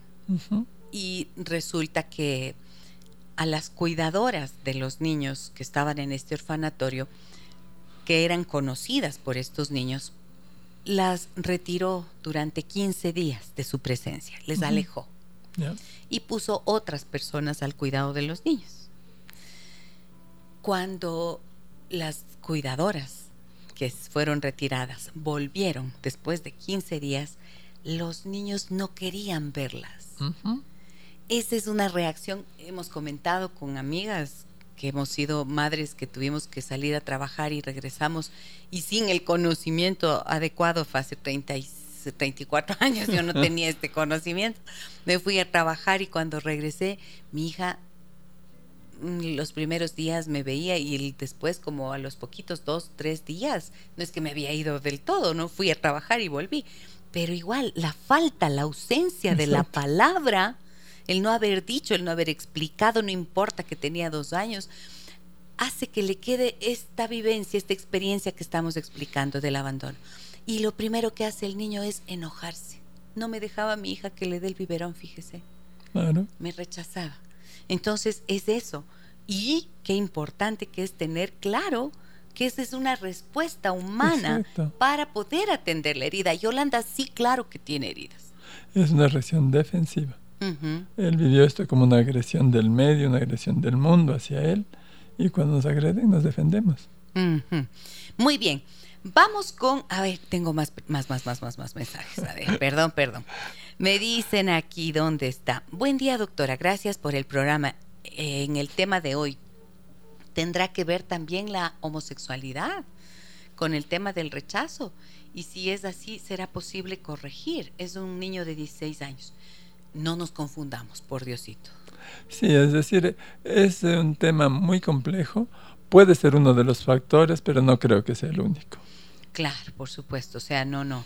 A: Y resulta que a las cuidadoras de los niños que estaban en este orfanatorio, que eran conocidas por estos niños, las retiró durante 15 días de su presencia, les alejó. Y puso otras personas al cuidado de los niños. Cuando las cuidadoras que fueron retiradas volvieron después de 15 días, los niños no querían verlas. Esa es una reacción, hemos comentado con amigas que hemos sido madres que tuvimos que salir a trabajar y regresamos y sin el conocimiento adecuado, fue hace 30 34 <laughs> años yo no <laughs> tenía este conocimiento. Me fui a trabajar y cuando regresé, mi hija mm, los primeros días me veía y después como a los poquitos dos, tres días, no es que me había ido del todo, no fui a trabajar y volví, pero igual, la falta, la ausencia de la palabra, el no haber dicho, el no haber explicado, no importa que tenía dos años, hace que le quede esta vivencia, esta experiencia que estamos explicando del abandono. Y lo primero que hace el niño es enojarse. No me dejaba a mi hija que le dé el biberón, fíjese.
C: Claro.
A: Me rechazaba. Entonces es eso. Y qué importante que es tener claro que esa es una respuesta humana para poder atender la herida. Yolanda sí, claro que tiene heridas.
C: Es una reacción defensiva. Él vivió esto como una agresión del medio, una agresión del mundo hacia él, y cuando nos agreden nos defendemos.
A: Muy bien. Vamos con, a ver, tengo más, más, más, más, más, más mensajes. A ver, perdón, perdón. Me dicen aquí dónde está. Buen día, doctora. Gracias por el programa. En el tema de hoy, ¿tendrá que ver también la homosexualidad con el tema del rechazo? Y si es así, ¿será posible corregir? Es un niño de 16 años. No nos confundamos, por Diosito.
C: Sí, es decir, es un tema muy complejo. Puede ser uno de los factores, pero no creo que sea el único.
A: Claro, por supuesto. O sea, no, no.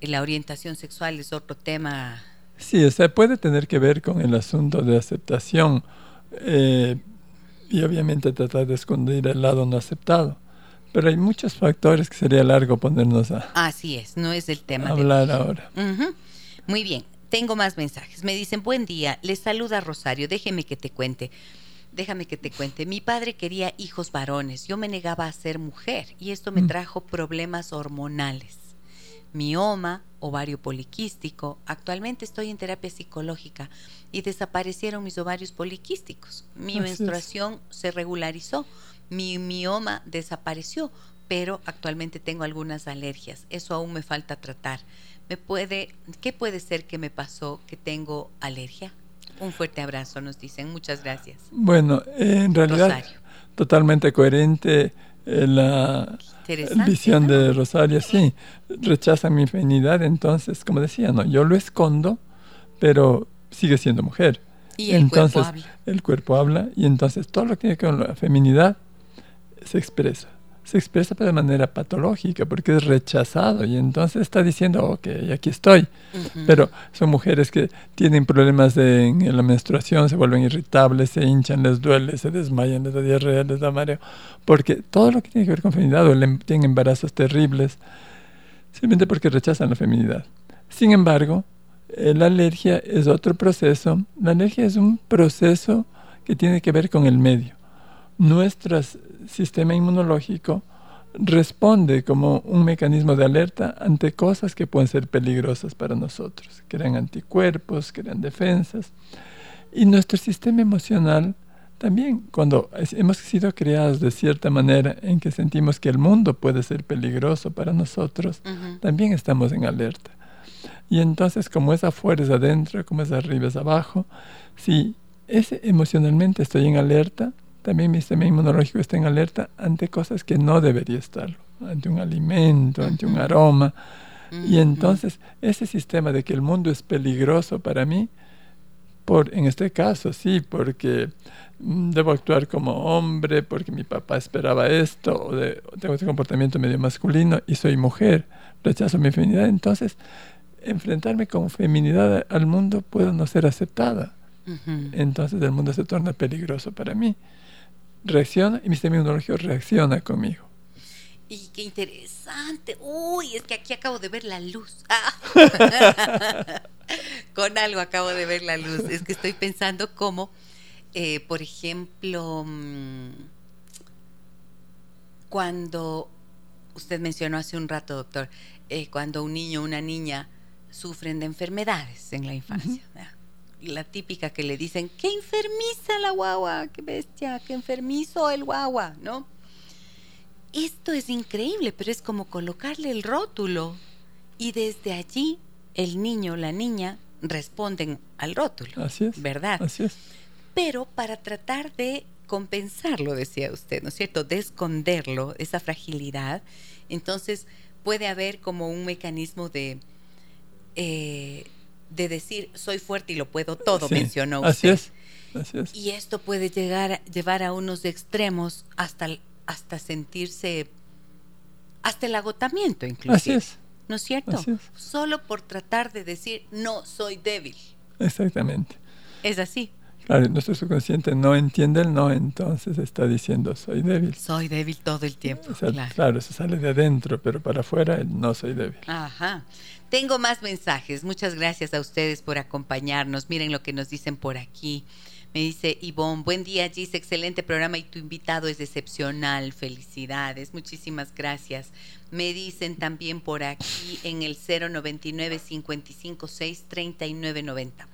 A: La orientación sexual es otro tema.
C: Sí, o sea, puede tener que ver con el asunto de aceptación eh, y obviamente tratar de esconder el lado no aceptado. Pero hay muchos factores que sería largo ponernos a...
A: Así es, no es el tema.
C: Hablar ahora.
A: Muy bien, tengo más mensajes. Me dicen, buen día, les saluda Rosario, déjeme que te cuente. Déjame que te cuente. Mi padre quería hijos varones. Yo me negaba a ser mujer y esto me mm. trajo problemas hormonales. Mioma, ovario poliquístico. Actualmente estoy en terapia psicológica y desaparecieron mis ovarios poliquísticos. Mi menstruación se regularizó. Mi mioma desapareció, pero actualmente tengo algunas alergias. Eso aún me falta tratar. ¿Me puede, ¿Qué puede ser que me pasó que tengo alergia? Un fuerte abrazo, nos dicen. Muchas gracias.
C: Bueno, en realidad, totalmente coherente eh, la visión de Rosario. Sí, rechaza mi feminidad, entonces, como decía, no, yo lo escondo, pero sigue siendo mujer.
A: Y el
C: entonces,
A: cuerpo habla.
C: El cuerpo habla y entonces todo lo que tiene que ver con la feminidad se expresa se expresa de manera patológica porque es rechazado y entonces está diciendo, ok, aquí estoy. Pero son mujeres que tienen problemas de, en la menstruación, se vuelven irritables, se hinchan, les duele, se desmayan, les da diarrea, les da mareo, porque todo lo que tiene que ver con feminidad o tienen embarazos terribles, simplemente porque rechazan la feminidad. Sin embargo, eh, la alergia es otro proceso. La alergia es un proceso que tiene que ver con el medio. Nuestras sistema inmunológico responde como un mecanismo de alerta ante cosas que pueden ser peligrosas para nosotros. Crean anticuerpos, crean defensas. Y nuestro sistema emocional también, cuando hemos sido creados de cierta manera en que sentimos que el mundo puede ser peligroso para nosotros, también estamos en alerta. Y entonces, como es afuera es adentro, como es arriba es abajo, si ese, emocionalmente estoy en alerta, también mi sistema inmunológico está en alerta ante cosas que no debería estar, ante un alimento, ante un aroma. Y entonces ese sistema de que el mundo es peligroso para mí, por, en este caso sí, porque mm, debo actuar como hombre, porque mi papá esperaba esto, o, tengo este comportamiento medio masculino y soy mujer, rechazo mi feminidad, entonces enfrentarme con feminidad al mundo puedo no ser aceptada. Entonces el mundo se torna peligroso para mí reacciona y mi sistema inmunológico reacciona conmigo.
A: Y qué interesante. Uy, es que aquí acabo de ver la luz. Ah. <laughs> Con algo acabo de ver la luz. Es que estoy pensando cómo, eh, por ejemplo, mm, cuando usted mencionó hace un rato, doctor, eh, cuando un niño o una niña sufren de enfermedades en la infancia la típica que le dicen, qué enfermiza la guagua, qué bestia, qué enfermizo el guagua, ¿no? Esto es increíble, pero es como colocarle el rótulo y desde allí el niño o la niña responden al rótulo.
C: Así es.
A: ¿Verdad?
C: Así es.
A: Pero para tratar de compensarlo, decía usted, ¿no es cierto? De esconderlo, esa fragilidad, entonces puede haber como un mecanismo de... Eh, de decir soy fuerte y lo puedo todo, mencionó
C: usted. Así es, así es.
A: Y esto puede llegar a, llevar a unos extremos hasta, hasta sentirse, hasta el agotamiento incluso.
C: Así es.
A: ¿No es cierto? Solo por tratar de decir no soy débil.
C: Exactamente.
A: Es así.
C: Claro, nuestro subconsciente no entiende el no, entonces está diciendo soy débil.
A: Soy débil todo el tiempo.
C: claro. claro, eso sale de adentro, pero para afuera no soy débil.
A: Ajá. Tengo más mensajes. Muchas gracias a ustedes por acompañarnos. Miren lo que nos dicen por aquí. Me dice Ivonne, buen día Gis, excelente programa y tu invitado es excepcional, felicidades, muchísimas gracias. Me dicen también por aquí en el 099 556 3990.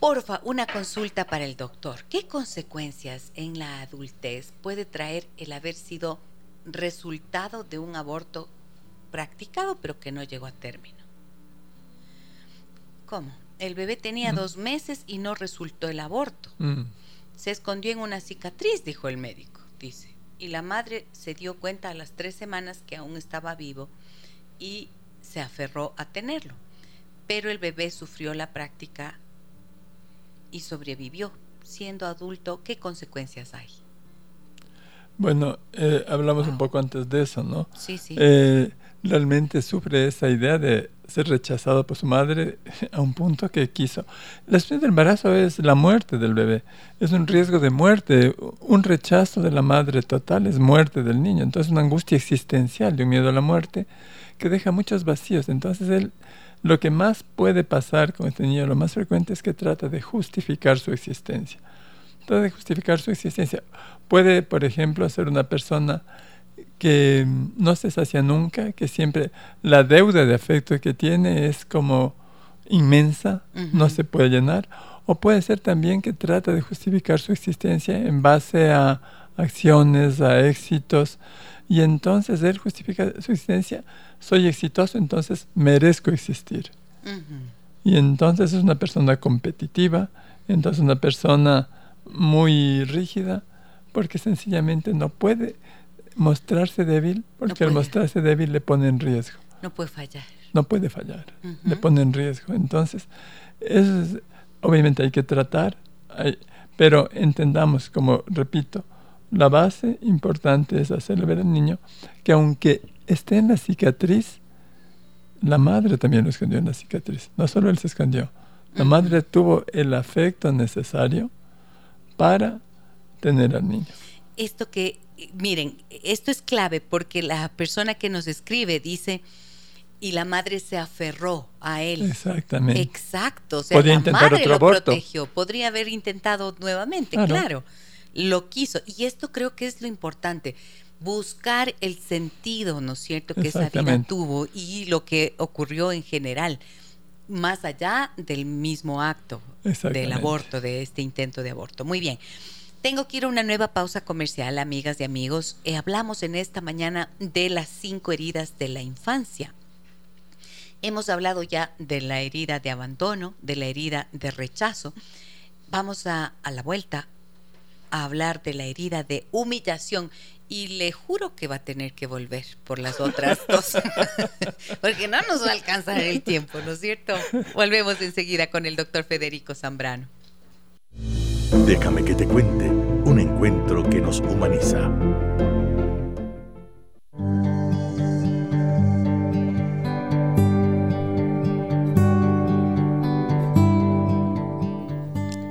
A: Porfa, una consulta para el doctor. ¿Qué consecuencias en la adultez puede traer el haber sido resultado de un aborto practicado pero que no llegó a término. ¿Cómo? El bebé tenía
C: Mm.
A: dos meses y no resultó el aborto.
C: Mm.
A: Se escondió en una cicatriz, dijo el médico, dice. Y la madre se dio cuenta a las tres semanas que aún estaba vivo y se aferró a tenerlo. Pero el bebé sufrió la práctica y sobrevivió. Siendo adulto, ¿qué consecuencias hay?
C: Bueno, eh, hablamos un poco antes de eso, ¿no?
A: Sí, sí.
C: Eh, realmente sufre esa idea de ser rechazado por su madre <laughs> a un punto que quiso. La experiencia del embarazo es la muerte del bebé, es un riesgo de muerte, un rechazo de la madre total es muerte del niño, entonces una angustia existencial de un miedo a la muerte que deja muchos vacíos. Entonces él, lo que más puede pasar con este niño, lo más frecuente es que trata de justificar su existencia. Trata de justificar su existencia. Puede, por ejemplo, ser una persona que no se sacia nunca, que siempre la deuda de afecto que tiene es como inmensa, no se puede llenar. O puede ser también que trata de justificar su existencia en base a acciones, a éxitos. Y entonces él justifica su existencia, soy exitoso, entonces merezco existir. Y entonces es una persona competitiva, entonces una persona muy rígida, porque sencillamente no puede mostrarse débil, porque al mostrarse débil le pone en riesgo,
A: No puede fallar.
C: no puede fallar, le pone en riesgo. Entonces, eso es- obviamente hay que tratar, hay- pero entendamos, como repito, la base importante es hacerle ver al niño que aunque esté en la cicatriz, la madre también lo escondió en la cicatriz, no solo él se escondió. La madre tuvo el afecto necesario para tener al niño.
A: Esto que, miren, esto es clave porque la persona que nos escribe dice, y la madre se aferró a él.
C: Exactamente.
A: Exacto, o sea,
C: Podía
A: la
C: intentar
A: madre
C: otro
A: lo
C: aborto.
A: protegió, podría haber intentado nuevamente,
C: Claro.
A: claro. Lo quiso. Y esto creo que es lo importante, buscar el sentido, ¿no es cierto?, que esa vida tuvo y lo que ocurrió en general, más allá del mismo acto del aborto, de este intento de aborto. Muy bien. Tengo que ir a una nueva pausa comercial, amigas y amigos. Eh, hablamos en esta mañana de las cinco heridas de la infancia. Hemos hablado ya de la herida de abandono, de la herida de rechazo. Vamos a, a la vuelta a hablar de la herida de humillación y le juro que va a tener que volver por las otras <laughs> dos, <laughs> porque no nos va a alcanzar el tiempo, ¿no es cierto? Volvemos enseguida con el doctor Federico Zambrano.
B: Déjame que te cuente un encuentro que nos humaniza.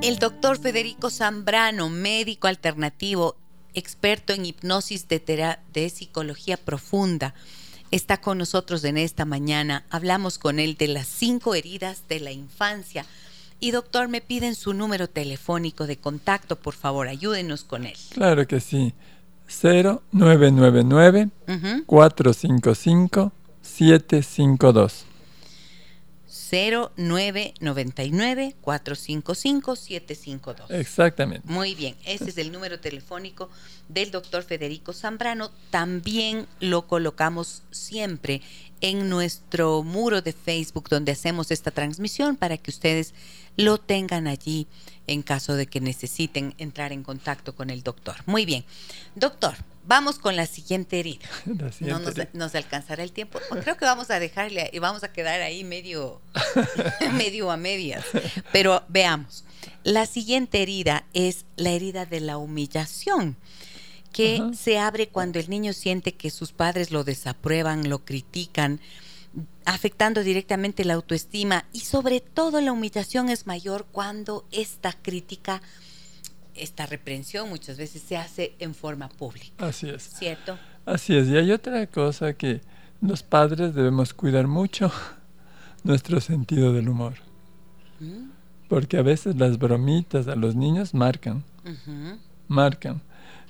A: El doctor Federico Zambrano, médico alternativo, experto en hipnosis de, de psicología profunda, está con nosotros en esta mañana. Hablamos con él de las cinco heridas de la infancia. Y doctor, me piden su número telefónico de contacto, por favor, ayúdenos con él.
C: Claro que sí. 0999
A: Ujú.
C: 455 752.
A: 0999-455-752.
C: Exactamente.
A: Muy bien, ese es el número telefónico del doctor Federico Zambrano. También lo colocamos siempre en nuestro muro de Facebook donde hacemos esta transmisión para que ustedes lo tengan allí en caso de que necesiten entrar en contacto con el doctor. Muy bien, doctor, vamos con la siguiente herida. <laughs>
C: La
A: No nos,
C: herida.
A: nos alcanzará el tiempo. O Creo que vamos a dejarle y vamos a quedar ahí medio, <laughs> medio a medias. Pero veamos. La siguiente herida es la herida de la humillación, que
C: Ajá.
A: se abre cuando el niño siente que sus padres lo desaprueban, lo critican, afectando directamente la autoestima y sobre todo la humillación es mayor cuando esta crítica, esta reprensión muchas veces se hace en forma pública,
C: Así es.
A: ¿cierto?
C: Así es. Y hay otra cosa que los padres debemos cuidar mucho, <laughs> nuestro sentido del humor.
A: ¿Mm?
C: Porque a veces las bromitas a los niños marcan, marcan.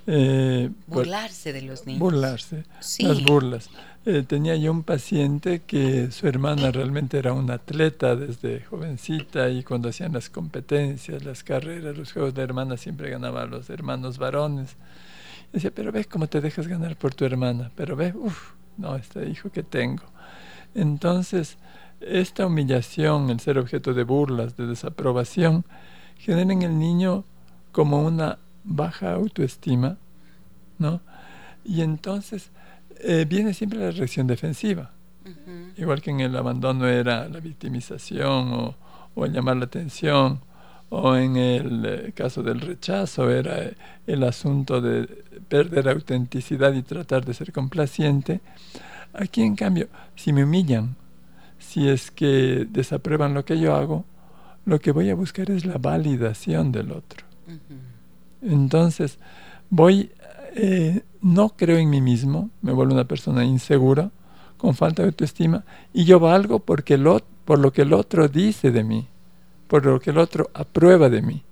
C: Eh, por-
A: Burlarse de los niños.
C: burlarse,
A: Sí.
C: las burlas. Eh, tenía yo un paciente que su hermana realmente era una atleta desde jovencita y cuando hacían las competencias, las carreras, los juegos de hermanas siempre ganaba a los hermanos varones. decía, pero ves cómo te dejas ganar por tu hermana, pero ves, uff, no, este hijo que tengo. Entonces, esta humillación, el ser objeto de burlas, de desaprobación, genera en el niño como una baja autoestima, ¿no? Y entonces eh, viene siempre la reacción defensiva. Igual que en el abandono era la victimización o, o el llamar la atención, o en el eh, caso del rechazo era el asunto de perder autenticidad y tratar de ser complaciente. Aquí, en cambio, si me humillan, si es que desaprueban lo que yo hago, lo que voy a buscar es la validación del otro. Entonces, voy, eh, no creo en mí mismo, me vuelvo una persona insegura, con falta de autoestima, y yo valgo porque lo, por lo que el otro dice de mí, por lo que el otro aprueba de mí.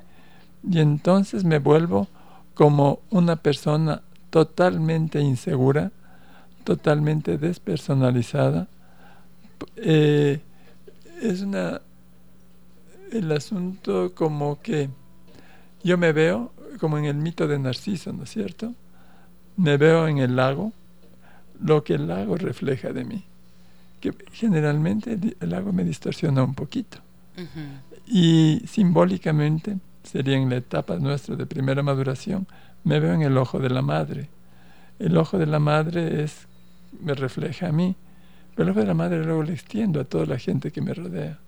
C: Y entonces me vuelvo como una persona totalmente insegura, totalmente despersonalizada. Eh, es una el asunto como que yo me veo como en el mito de Narciso, ¿no es cierto? Me veo en el lago, lo que el lago refleja de mí, que generalmente el lago me distorsiona un poquito. Y simbólicamente, sería en la etapa nuestra de primera maduración, me veo en el ojo de la madre. El ojo de la madre es, me refleja a mí, pero el ojo de la madre luego le extiendo a toda la gente que me rodea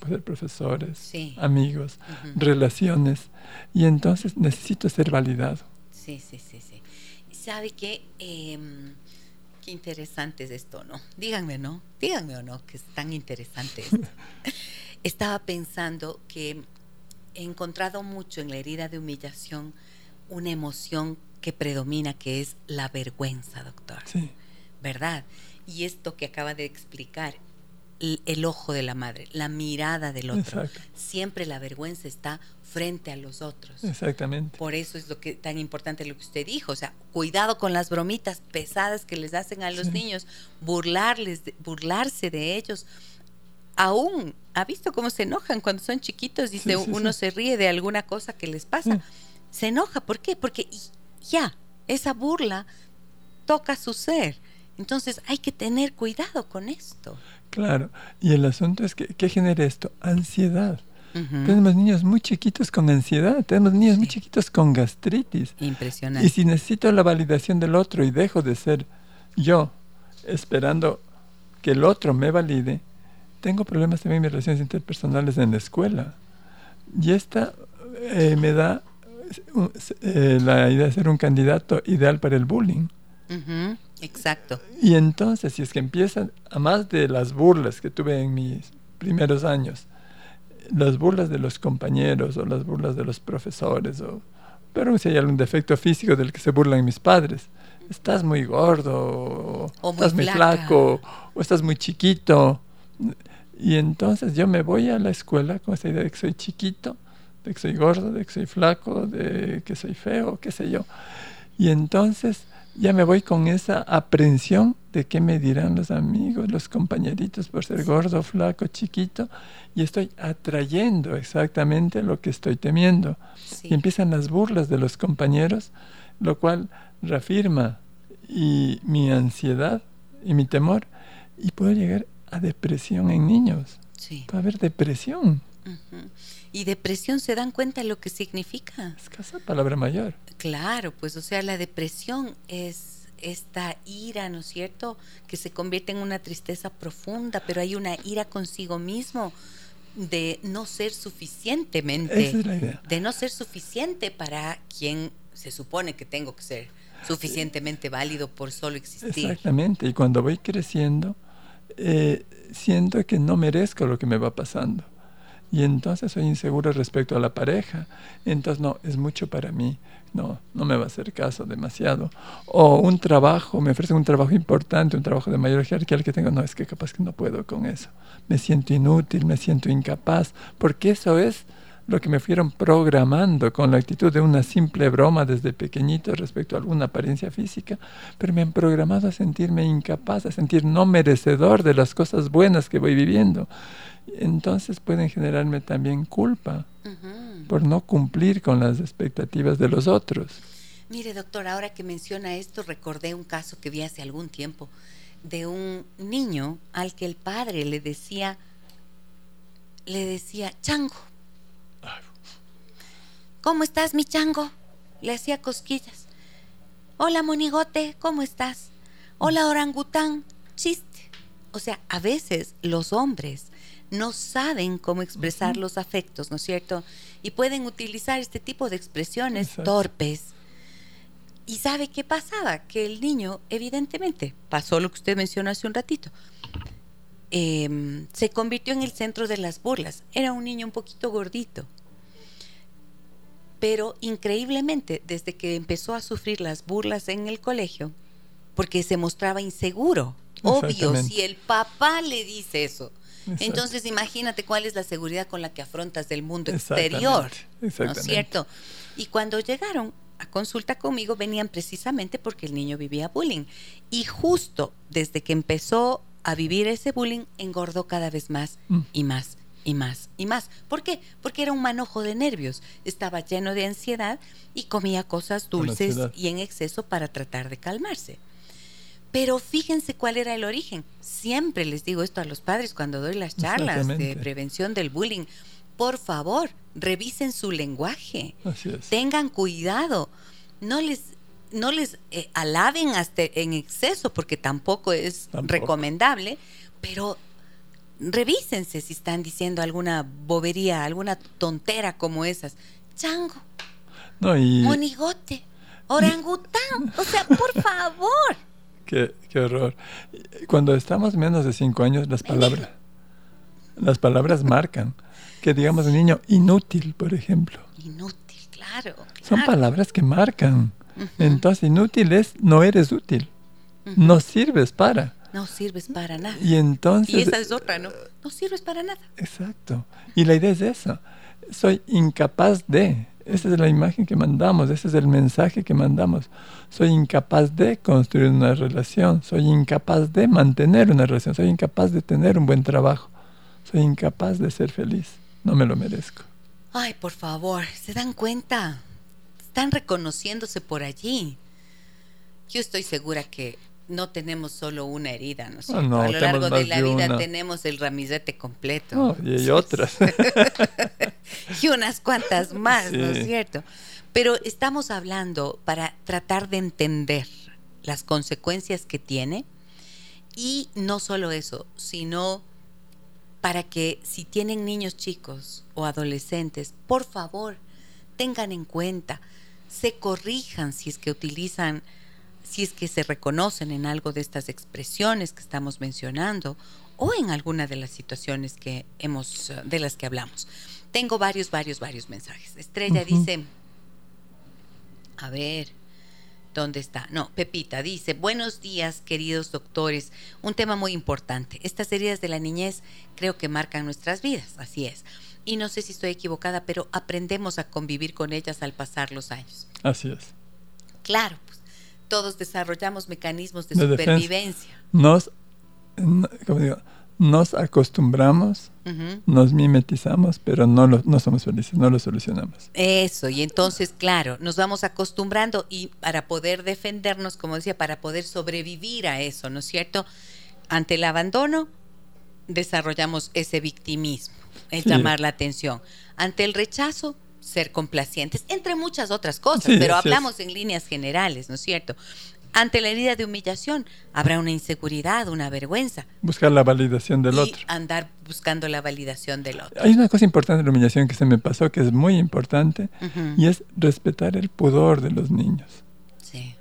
C: puede ser profesores, amigos, relaciones, y entonces necesito ser validado.
A: Sí, sí, sí, sí. ¿Sabe qué? Em, qué interesante es esto, ¿no? Díganme, ¿no? Díganme o no, que es tan interesante esto. <laughs> Estaba pensando que he encontrado mucho en la herida de humillación una emoción que predomina, que es la vergüenza, doctor.
C: Sí.
A: ¿Verdad? Y esto que acaba de explicar, el ojo de la madre, la mirada del otro. Siempre la vergüenza está frente a los otros.
C: Exactamente.
A: Por eso es lo que tan importante lo que usted dijo, o sea, cuidado con las bromitas pesadas que les hacen a los niños, burlarles, burlarse de ellos. Aún, ¿ha visto cómo se enojan cuando son chiquitos? Dice, uno se ríe de alguna cosa que les pasa. Se enoja, ¿por qué? Porque ya, esa burla toca su ser. Entonces hay que tener cuidado con esto.
C: Claro, y el asunto es que, ¿qué genera esto? Ansiedad. Tenemos niños muy chiquitos con ansiedad, tenemos niños muy chiquitos con gastritis.
A: Impresionante.
C: Y si necesito la validación del otro y dejo de ser yo esperando que el otro me valide, tengo problemas también en mis relaciones interpersonales en la escuela. Y esta eh, me da eh, la idea de ser un candidato ideal para el bullying.
A: Exacto.
C: Y entonces, si es que empiezan, a más de las burlas que tuve en mis primeros años, las burlas de los compañeros o las burlas de los profesores, o, pero si hay algún defecto físico del que se burlan mis padres, estás muy gordo, o, estás muy flaco, o estás muy chiquito. Y entonces yo me voy a la escuela con esa idea de que soy chiquito, de que soy gordo, de que soy flaco, de que soy feo, qué sé yo. Y entonces ya me voy con esa aprensión de qué me dirán los amigos, los compañeritos por ser gordo, flaco, chiquito, y estoy atrayendo exactamente lo que estoy temiendo. Y empiezan las burlas de los compañeros, lo cual reafirma y mi ansiedad y mi temor, y puedo llegar a depresión en niños. Puede haber depresión.
A: ¿Y depresión se dan cuenta de lo que significa?
C: Escasa palabra mayor.
A: Claro, pues o sea, la depresión es esta ira, ¿no es cierto? Que se convierte en una tristeza profunda, pero hay una ira consigo mismo de no ser suficientemente, de no ser suficiente para quien se supone que tengo que ser suficientemente válido por solo existir.
C: Exactamente, y cuando voy creciendo, eh, siento que no merezco lo que me va pasando y entonces soy inseguro respecto a la pareja. Entonces, no, es mucho para mí. No, no me va a hacer caso demasiado. O un trabajo, me ofrecen un trabajo importante, un trabajo de mayor jerarquía el que tengo. No, es que capaz que no puedo con eso. Me siento inútil, me siento incapaz, porque eso es lo que me fueron programando con la actitud de una simple broma desde pequeñito respecto a alguna apariencia física, pero me han programado a sentirme incapaz, a sentir no merecedor de las cosas buenas que voy viviendo entonces pueden generarme también culpa por no cumplir con las expectativas de los otros.
A: Mire, doctor, ahora que menciona esto, recordé un caso que vi hace algún tiempo de un niño al que el padre le decía, le decía, chango. ¿Cómo estás, mi chango? Le hacía cosquillas. Hola, monigote, ¿cómo estás? Hola, orangután, chiste. O sea, a veces los hombres no saben cómo expresar los afectos, ¿no es cierto? Y pueden utilizar este tipo de expresiones torpes. ¿Y sabe qué pasaba? Que el niño, evidentemente, pasó lo que usted mencionó hace un ratito, em, se convirtió en el centro de las burlas. Era un niño un poquito gordito, pero increíblemente, desde que empezó a sufrir las burlas en el colegio, porque se mostraba inseguro, obvio, si el papá le dice eso. Entonces imagínate cuál es la seguridad con la que afrontas del mundo exterior, ¿no es cierto? Y cuando llegaron a consulta conmigo venían precisamente porque el niño vivía bullying. Y justo desde que empezó a vivir ese bullying, engordó cada vez más mm. y más y más y más. ¿Por qué? Porque era un manojo de nervios, estaba lleno de ansiedad y comía cosas dulces y en exceso para tratar de calmarse. Pero fíjense cuál era el origen. Siempre les digo esto a los padres cuando doy las charlas de prevención del bullying. Por favor, revisen su lenguaje. Tengan cuidado. No les no les eh, alaben hasta en exceso porque tampoco es recomendable, pero revísense si están diciendo alguna bobería, alguna tontera como esas. Chango, monigote, orangután, o sea, por <laughs> favor.
C: Qué, horror. Cuando estamos menos de cinco años, las palabras, las palabras marcan. Que digamos un niño inútil, por ejemplo.
A: Inútil, claro.
C: Son palabras que marcan. Entonces, inútil es no eres útil. No sirves para.
A: No sirves para nada.
C: Y entonces...
A: Y esa es otra, ¿no? No sirves para nada.
C: Exacto. Y la idea es eso. Soy incapaz de. Esa es la imagen que mandamos, ese es el mensaje que mandamos. Soy incapaz de construir una relación, soy incapaz de mantener una relación, soy incapaz de tener un buen trabajo, soy incapaz de ser feliz. No me lo merezco.
A: Ay, por favor, ¿se dan cuenta? Están reconociéndose por allí. Yo estoy segura que no tenemos solo una herida, ¿no es cierto? a lo largo de la vida tenemos el ramillete completo.
C: y hay otras. <laughs>
A: y unas cuantas más, ¿no es cierto? Pero estamos hablando para tratar de entender las consecuencias que tiene y no solo eso, sino para que si tienen niños chicos o adolescentes, por favor, tengan en cuenta, se corrijan si es que utilizan si es que se reconocen en algo de estas expresiones que estamos mencionando o en alguna de las situaciones que hemos de las que hablamos. Tengo varios, varios, varios mensajes. Estrella dice, a ver, ¿dónde está? No, Pepita dice, buenos días queridos doctores, un tema muy importante. Estas heridas de la niñez creo que marcan nuestras vidas, así es. Y no sé si estoy equivocada, pero aprendemos a convivir con ellas al pasar los años.
C: Así es.
A: Claro, todos desarrollamos mecanismos de, supervivencia.
C: Nos, nos acostumbramos, nos mimetizamos, pero no, no somos felices, no lo solucionamos.
A: Eso, y entonces, claro, nos vamos acostumbrando y para poder defendernos, como decía, para poder sobrevivir a eso, ¿no es cierto? Ante el abandono, desarrollamos ese victimismo, el llamar la atención. Ante el rechazo, ser complacientes, entre muchas otras cosas, pero hablamos en líneas generales, ¿no es cierto? Ante la herida de humillación habrá una inseguridad, una vergüenza.
C: Buscar la validación del
A: y
C: otro.
A: Andar buscando la validación del otro.
C: Hay una cosa importante de la humillación que se me pasó, que es muy importante, y es respetar el pudor de los niños.
A: Sí.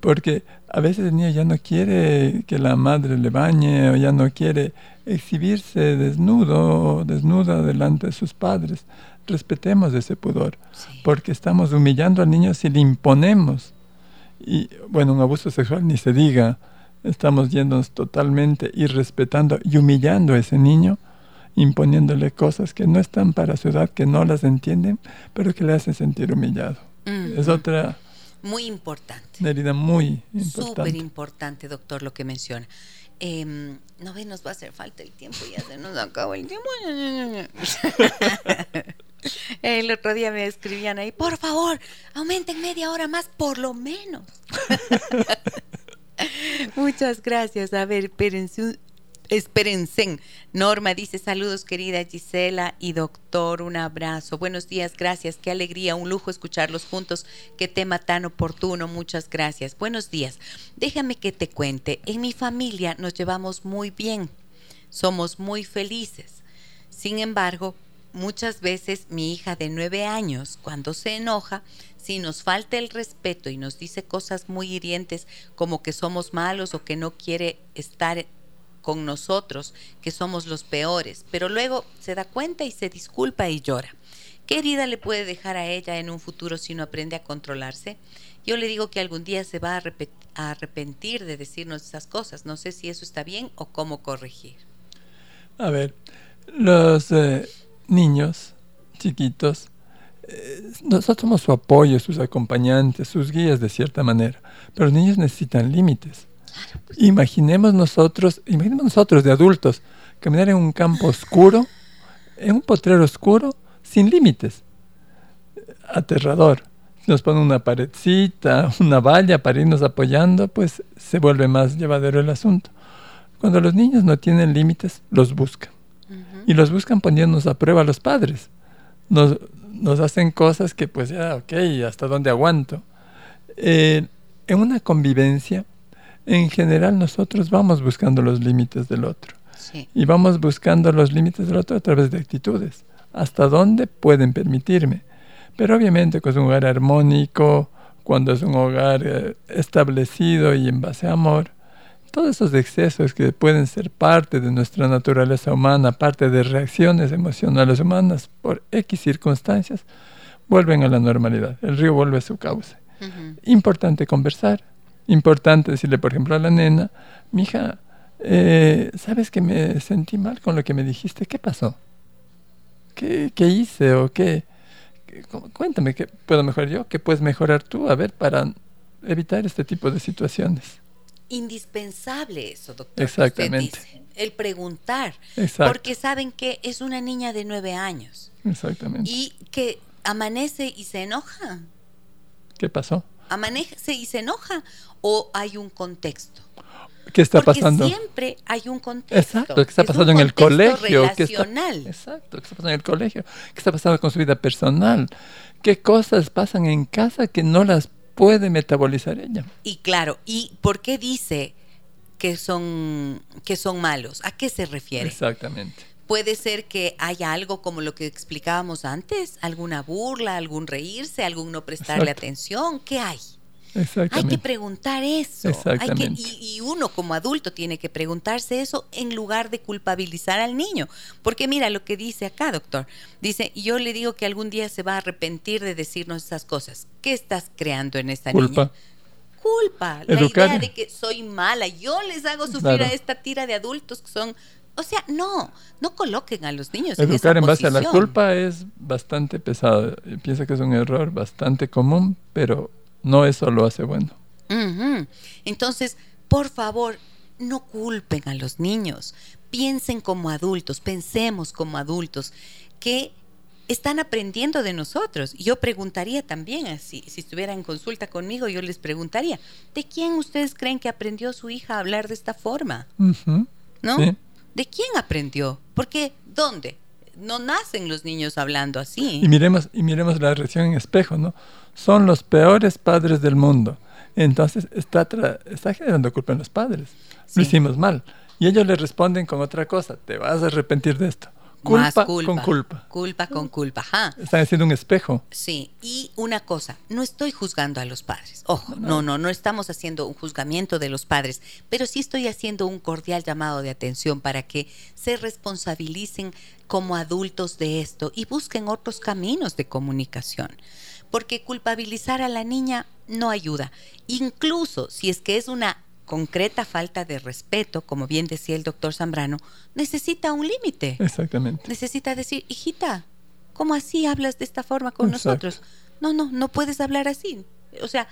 C: Porque a veces el niño ya no quiere que la madre le bañe o ya no quiere exhibirse desnudo o desnuda delante de sus padres respetemos ese pudor, porque estamos humillando al niño si le imponemos. Y bueno, un abuso sexual ni se diga, estamos yéndonos totalmente irrespetando y humillando a ese niño, imponiéndole cosas que no están para su edad, que no las entienden, pero que le hacen sentir humillado. Es otra...
A: Muy importante.
C: Una herida muy importante.
A: Súper importante, doctor, lo que menciona. Em, no ve, nos va a hacer falta el tiempo, ya se nos acabó el tiempo. <laughs> <laughs> El otro día me escribían ahí, por favor, aumenten media hora más, por lo menos. <laughs> Muchas gracias. A ver, espérense, espérense. Norma dice saludos querida Gisela y doctor, un abrazo. Buenos días, gracias. Qué alegría, un lujo escucharlos juntos. Qué tema tan oportuno. Muchas gracias. Buenos días. Déjame que te cuente. En mi familia nos llevamos muy bien. Somos muy felices. Sin embargo, muchas veces mi hija de nueve años, cuando se enoja, si nos falta el respeto y nos dice cosas muy hirientes como que somos malos o que no quiere estar con nosotros, que somos los peores, pero luego se da cuenta y se disculpa y llora. ¿Qué herida le puede dejar a ella en un futuro si no aprende a controlarse? Yo le digo que algún día se va a, arrepentir de decirnos esas cosas. No sé si eso está bien o cómo corregir.
C: A ver, los eh, niños chiquitos eh, nosotros somos su apoyo, sus acompañantes, sus guías de cierta manera, pero los niños necesitan límites. Pues. Imaginemos nosotros, imaginemos nosotros de adultos, caminar en un campo oscuro, en un potrero oscuro, sin límites. Aterrador. Nos ponen una paredcita, una valla para irnos apoyando, pues se vuelve más llevadero el asunto. Cuando los niños no tienen límites, los buscan. Y los buscan poniéndonos a prueba a los padres. Nos, nos hacen cosas que pues ya, ok, ¿hasta dónde aguanto? Eh, en una convivencia, en general nosotros vamos buscando los límites del otro. Y vamos buscando los límites del otro a través de actitudes. ¿Hasta dónde pueden permitirme? Pero obviamente con un hogar armónico, cuando es un hogar eh, establecido y en base a amor, todos esos excesos que pueden ser parte de nuestra naturaleza humana, parte de reacciones emocionales humanas por X circunstancias, vuelven a la normalidad. El río vuelve a su cauce. Importante conversar. Importante decirle, por ejemplo, a la nena, mija, eh, ¿sabes que me sentí mal con lo que me dijiste? ¿Qué pasó? ¿Qué, qué hice o qué? Cuéntame, ¿qué puedo mejorar yo? ¿Qué puedes mejorar tú? A ver, para evitar este tipo de situaciones
A: indispensable eso, doctor.
C: Exactamente.
A: el preguntar.
C: Exacto.
A: Porque saben que es una niña de nueve años.
C: Exactamente.
A: Y que amanece y se enoja.
C: ¿Qué pasó?
A: ¿Amanece y se enoja o hay un contexto?
C: ¿Qué está
A: Porque
C: pasando?
A: Siempre hay un contexto.
C: Exacto, ¿qué está pasando en el colegio? ¿Qué está, exacto, ¿qué está pasando en el colegio? ¿Qué está pasando con su vida personal? ¿Qué cosas pasan en casa que no las puede metabolizar ella.
A: Y claro, ¿y por qué dice que son, que son malos? ¿A qué se refiere?
C: Exactamente.
A: Puede ser que haya algo como lo que explicábamos antes, alguna burla, algún reírse, algún no prestarle atención. ¿Qué hay? Hay que preguntar eso. y, uno como adulto tiene que preguntarse eso en lugar de culpabilizar al niño. Porque mira lo que dice acá, doctor. Dice, yo le digo que algún día se va a arrepentir de decirnos esas cosas. ¿Qué estás creando en esta
C: Culpa.
A: Culpa. La idea de que soy mala. Yo les hago sufrir a esta tira de adultos que son o sea, no, no coloquen a los niños
C: Educar
A: en,
C: en base a la culpa es bastante pesado. Piensa que es un error bastante común, pero no eso lo hace bueno.
A: Entonces, por favor, no culpen a los niños. Piensen como adultos, pensemos como adultos, que están aprendiendo de nosotros. Yo preguntaría también, así, si estuviera en consulta conmigo, yo les preguntaría, ¿de quién ustedes creen que aprendió su hija a hablar de esta forma? ¿No? ¿De quién aprendió? Porque, ¿dónde? No nacen los niños hablando así.
C: Y miremos, y miremos la reacción en espejo, ¿no? son los peores padres del mundo. Entonces está, está generando culpa en los padres. Lo hicimos mal. Y ellos le responden con otra cosa. Te vas a arrepentir de esto. Culpa, con culpa.
A: Culpa con culpa. Ajá.
C: Están haciendo un espejo.
A: Sí. Y una cosa, no estoy juzgando a los padres. Ojo, no, no, no estamos haciendo un juzgamiento de los padres, pero sí estoy haciendo un cordial llamado de atención para que se responsabilicen como adultos de esto y busquen otros caminos de comunicación porque culpabilizar a la niña no ayuda. Incluso si es que es una concreta falta de respeto, como bien decía el doctor Zambrano, necesita un límite.
C: Exactamente.
A: Necesita decir, hijita, ¿cómo así hablas de esta forma con nosotros? No, no, no puedes hablar así. O sea,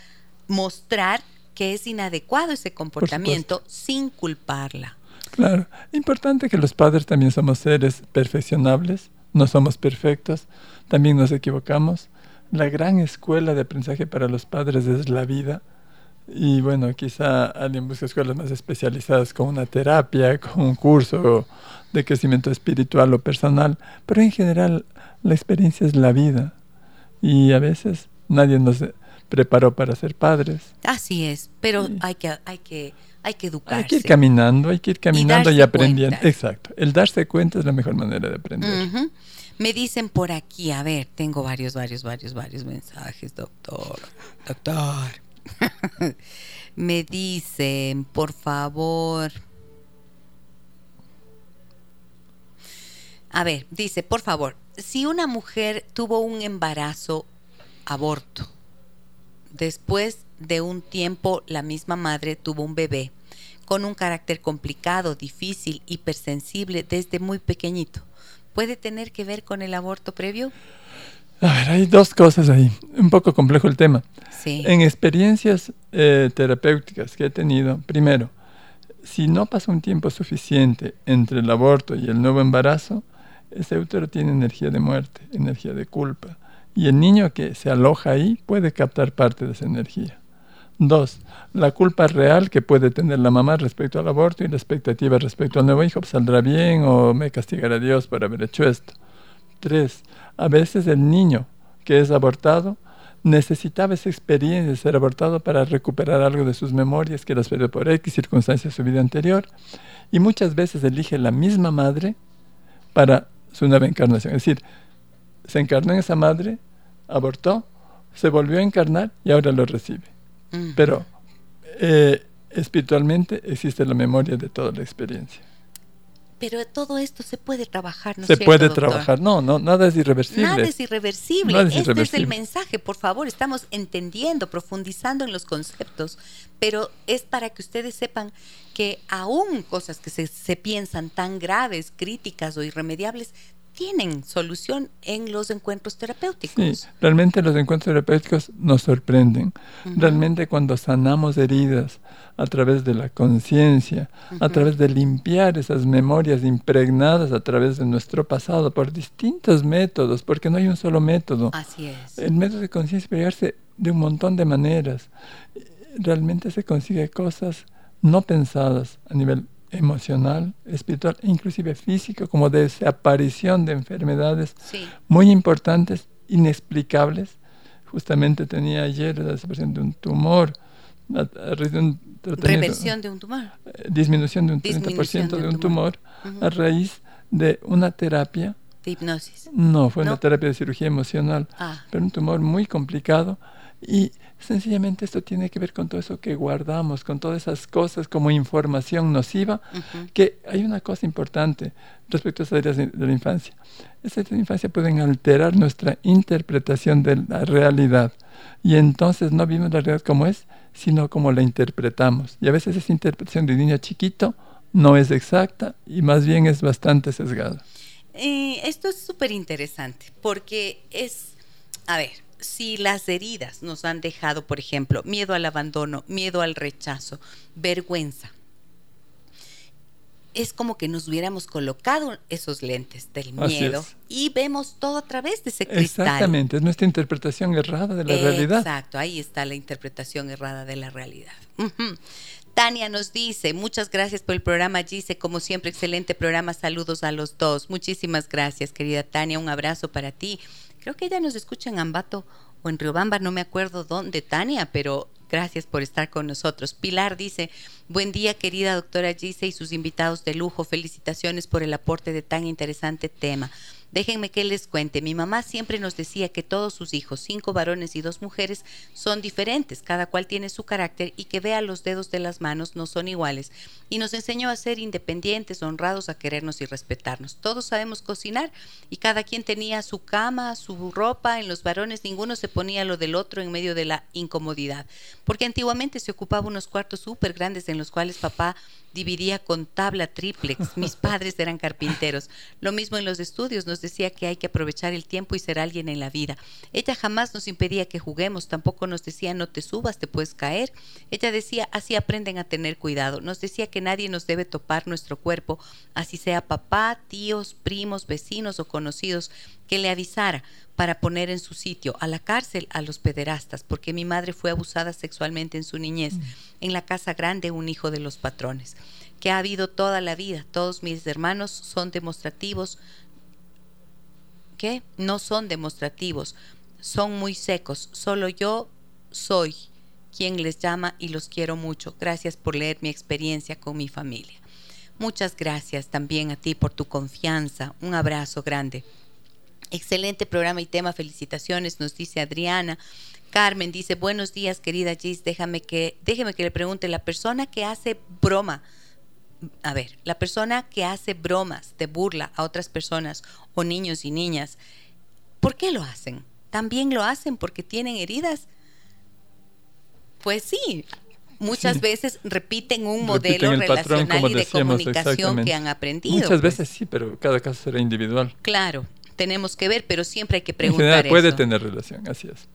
A: mostrar que es inadecuado ese comportamiento sin culparla.
C: Claro, importante que los padres también somos seres perfeccionables, no somos perfectos, también nos equivocamos. La gran escuela de aprendizaje para los padres es la vida. Y bueno, quizá alguien busca escuelas más especializadas con una terapia, con un curso de crecimiento espiritual o personal, pero en general la experiencia es la vida. Y a veces nadie nos preparó para ser padres.
A: Así es, pero hay que hay que hay que educarse.
C: Hay que ir caminando, hay que ir caminando y, aprendiendo. Exacto. El darse cuenta es la mejor manera de aprender.
A: Me dicen por aquí, a ver, tengo varios, varios, varios, varios mensajes, doctor. Doctor. <laughs> Me dicen, por favor. A ver, dice, por favor, si una mujer tuvo un embarazo, aborto, después de un tiempo la misma madre tuvo un bebé con un carácter complicado, difícil, hipersensible desde muy pequeñito, ¿puede tener que ver con el aborto previo?
C: A ver, hay dos cosas ahí. Un poco complejo el tema.
A: Sí.
C: En experiencias eh, terapéuticas que he tenido, primero, si no pasa un tiempo suficiente entre el aborto y el nuevo embarazo, ese útero tiene energía de muerte, energía de culpa. Y el niño que se aloja ahí puede captar parte de esa energía. Dos, la culpa real que puede tener la mamá respecto al aborto y la expectativa respecto al nuevo hijo, ¿saldrá bien o me castigará Dios por haber hecho esto? Tres, a veces el niño que es abortado necesitaba esa experiencia de ser abortado para recuperar algo de sus memorias que las perdió por X circunstancias de su vida anterior y muchas veces elige la misma madre para su nueva encarnación. Es decir, se encarnó en esa madre, abortó, se volvió a encarnar y ahora lo recibe. Pero eh, espiritualmente existe la memoria de toda la experiencia.
A: Pero todo esto se puede trabajar, ¿no
C: Se puede trabajar, no, no, nada es irreversible.
A: Nada es irreversible. este es el mensaje, por favor, estamos entendiendo, profundizando en los conceptos, pero es para que ustedes sepan que aún cosas que se, se piensan tan graves, críticas o irremediables, tienen solución en los encuentros terapéuticos.
C: Sí, realmente los encuentros terapéuticos nos sorprenden. Realmente cuando sanamos heridas a través de la conciencia, a través de limpiar esas memorias impregnadas a través de nuestro pasado por distintos métodos, porque no hay un solo método.
A: Así es.
C: El método de conciencia puede llegarse de un montón de maneras. Realmente se consigue cosas no pensadas a nivel emocional, espiritual e inclusive físico, como de desaparición de enfermedades muy importantes, inexplicables. Justamente tenía ayer la desaparición de un tumor,
A: reversión de un tumor,
C: eh, disminución de un 30% de, un tumor, a raíz de una terapia
A: de hipnosis.
C: No, fue una terapia de cirugía emocional, ah. pero un tumor muy complicado y sencillamente esto tiene que ver con todo eso que guardamos, con todas esas cosas como información nociva, que hay una cosa importante respecto a esas áreas de, la infancia. Esas áreas de la infancia pueden alterar nuestra interpretación de la realidad y entonces no vimos la realidad como es, sino como la interpretamos. Y a veces esa interpretación de un niño chiquito no es exacta y más bien es bastante sesgada.
A: Eh, esto es súper interesante porque es, a ver, si las heridas nos han dejado, por ejemplo, miedo al abandono, miedo al rechazo, vergüenza, es como que nos hubiéramos colocado esos lentes del miedo y vemos todo a través de ese cristal.
C: Exactamente, es nuestra interpretación errada de la realidad.
A: Exacto, ahí está la interpretación errada de la realidad. Tania nos dice, muchas gracias por el programa, Gise, como siempre, excelente programa, saludos a los dos. Muchísimas gracias, querida Tania, un abrazo para ti. Creo que ella nos escucha en Ambato o en Riobamba, no me acuerdo dónde, Tania, pero gracias por estar con nosotros. Pilar dice, buen día querida doctora Gise y sus invitados de lujo, felicitaciones por el aporte de tan interesante tema. Déjenme que les cuente, mi mamá siempre nos decía que todos sus hijos, cinco varones y dos mujeres, son diferentes, cada cual tiene su carácter y que vea los dedos de las manos no son iguales. Y nos enseñó a ser independientes, honrados, a querernos y respetarnos. Todos sabemos cocinar y cada quien tenía su cama, su ropa, en los varones ninguno se ponía lo del otro en medio de la incomodidad, porque antiguamente se ocupaba unos cuartos súper grandes en los cuales papá dividía con tabla triplex. Mis padres eran carpinteros. Lo mismo en los estudios, nos decía que hay que aprovechar el tiempo y ser alguien en la vida. Ella jamás nos impedía que juguemos, tampoco nos decía no te subas, te puedes caer. Ella decía así aprenden a tener cuidado. Nos decía que nadie nos debe topar nuestro cuerpo, así sea papá, tíos, primos, vecinos o conocidos, que le avisara para poner en su sitio a la cárcel a los pederastas, porque mi madre fue abusada sexualmente en su niñez, en la casa grande un hijo de los patrones, que ha habido toda la vida. Todos mis hermanos son demostrativos, ¿qué? No son demostrativos, son muy secos. Solo yo soy quien les llama y los quiero mucho. Gracias por leer mi experiencia con mi familia. Muchas gracias también a ti por tu confianza. Un abrazo grande. Excelente programa y tema, felicitaciones, nos dice Adriana. Carmen dice, buenos días, querida Gis, déjame que, déjeme que le pregunte, la persona que hace broma, a ver, la persona que hace bromas de burla a otras personas o niños y niñas, ¿por qué lo hacen? ¿También lo hacen porque tienen heridas? Pues sí, muchas veces repiten un modelo relacional y de comunicación que han aprendido.
C: Muchas pues. veces sí, pero cada caso será individual.
A: Claro, tenemos que ver, pero siempre hay que preguntar.
C: puede tener relación, así es.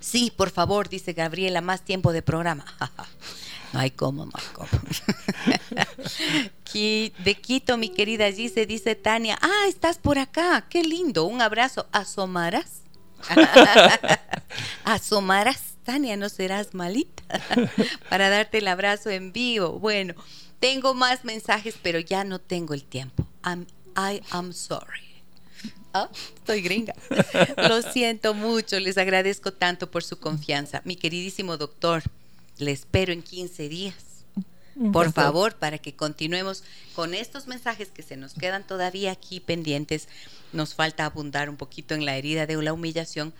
A: Sí, por favor, dice Gabriela, más tiempo de programa. <laughs> no hay cómo, no hay cómo. <laughs> de Quito, mi querida Gise, dice Tania, ah, estás por acá, qué lindo, un abrazo, ¿asomarás? <laughs> ¿Asomarás, Tania? ¿No serás malita? Para darte el abrazo en vivo. Bueno, tengo más mensajes, pero ya no tengo el tiempo. I am sorry. <laughs> Ah, estoy gringa. <laughs> Lo siento mucho, les agradezco tanto por su confianza. Mi queridísimo doctor, le espero en 15 días. Por favor, para que continuemos con estos mensajes que se nos quedan todavía aquí pendientes, nos falta abundar un poquito en la herida de la humillación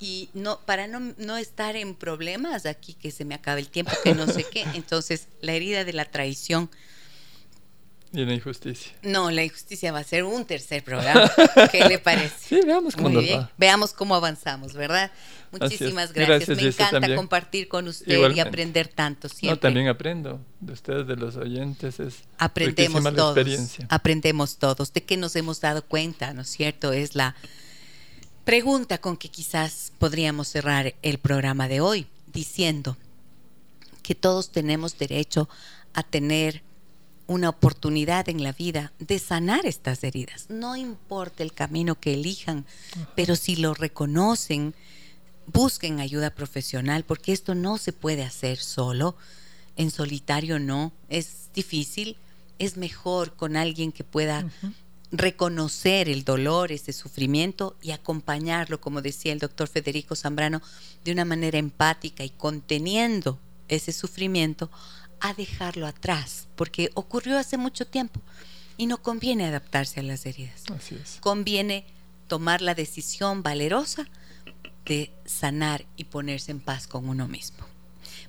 A: y no para no, no estar en problemas aquí que se me acabe el tiempo, que no sé qué. <laughs> Entonces, la herida de la traición
C: y la injusticia.
A: No, la injusticia va a ser un tercer programa. ¿Qué le <laughs> parece?
C: Sí, veamos cómo Va.
A: Veamos cómo avanzamos, ¿verdad? Muchísimas gracias. Me encanta compartir con usted y aprender tanto siempre.
C: No, también aprendo de ustedes, de los oyentes. Es
A: Aprendemos todos. Aprendemos todos. ¿De qué nos hemos dado cuenta, no es cierto? Es la pregunta con que quizás podríamos cerrar el programa de hoy, diciendo que todos tenemos derecho a tener una oportunidad en la vida de sanar estas heridas. No importa el camino que elijan, pero si lo reconocen, busquen ayuda profesional, porque esto no se puede hacer solo, en solitario no, es difícil, es mejor con alguien que pueda reconocer el dolor, ese sufrimiento y acompañarlo, como decía el doctor Federico Zambrano, de una manera empática y conteniendo ese sufrimiento a dejarlo atrás, porque ocurrió hace mucho tiempo y no conviene adaptarse a las heridas.
C: Así es.
A: Conviene tomar la decisión valerosa de sanar y ponerse en paz con uno mismo.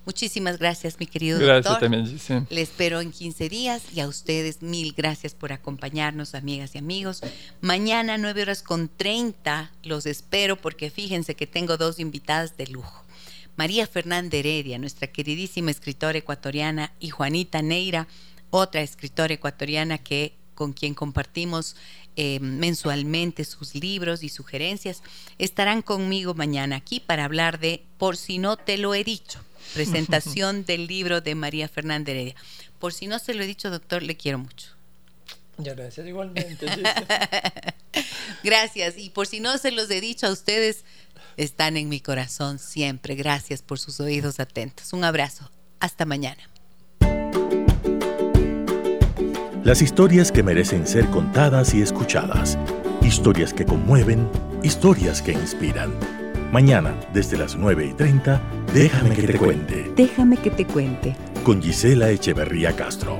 A: Muchísimas gracias, mi querido
C: gracias también, Giselle.
A: Le espero en 15 días y a ustedes mil gracias por acompañarnos, amigas y amigos. Mañana, 9 horas con 30, los espero porque fíjense que tengo dos invitadas de lujo. María Fernanda Heredia, nuestra queridísima escritora ecuatoriana, y Juanita Neira, otra escritora ecuatoriana que con quien compartimos eh, mensualmente sus libros y sugerencias, estarán conmigo mañana aquí para hablar de Por si no te lo he dicho, presentación <laughs> del libro de María Fernanda Heredia. Por si no se lo he dicho, doctor, le quiero mucho.
C: Gracias igualmente. <laughs>
A: gracias. Y por si no se los he dicho a ustedes, están en mi corazón siempre. Gracias por sus oídos atentos. Un abrazo. Hasta mañana.
B: Las historias que merecen ser contadas y escuchadas. Historias que conmueven, historias que inspiran. Mañana, desde las 9 y 30, déjame que te cuente.
A: Déjame que te cuente.
B: Con Gisela Echeverría Castro.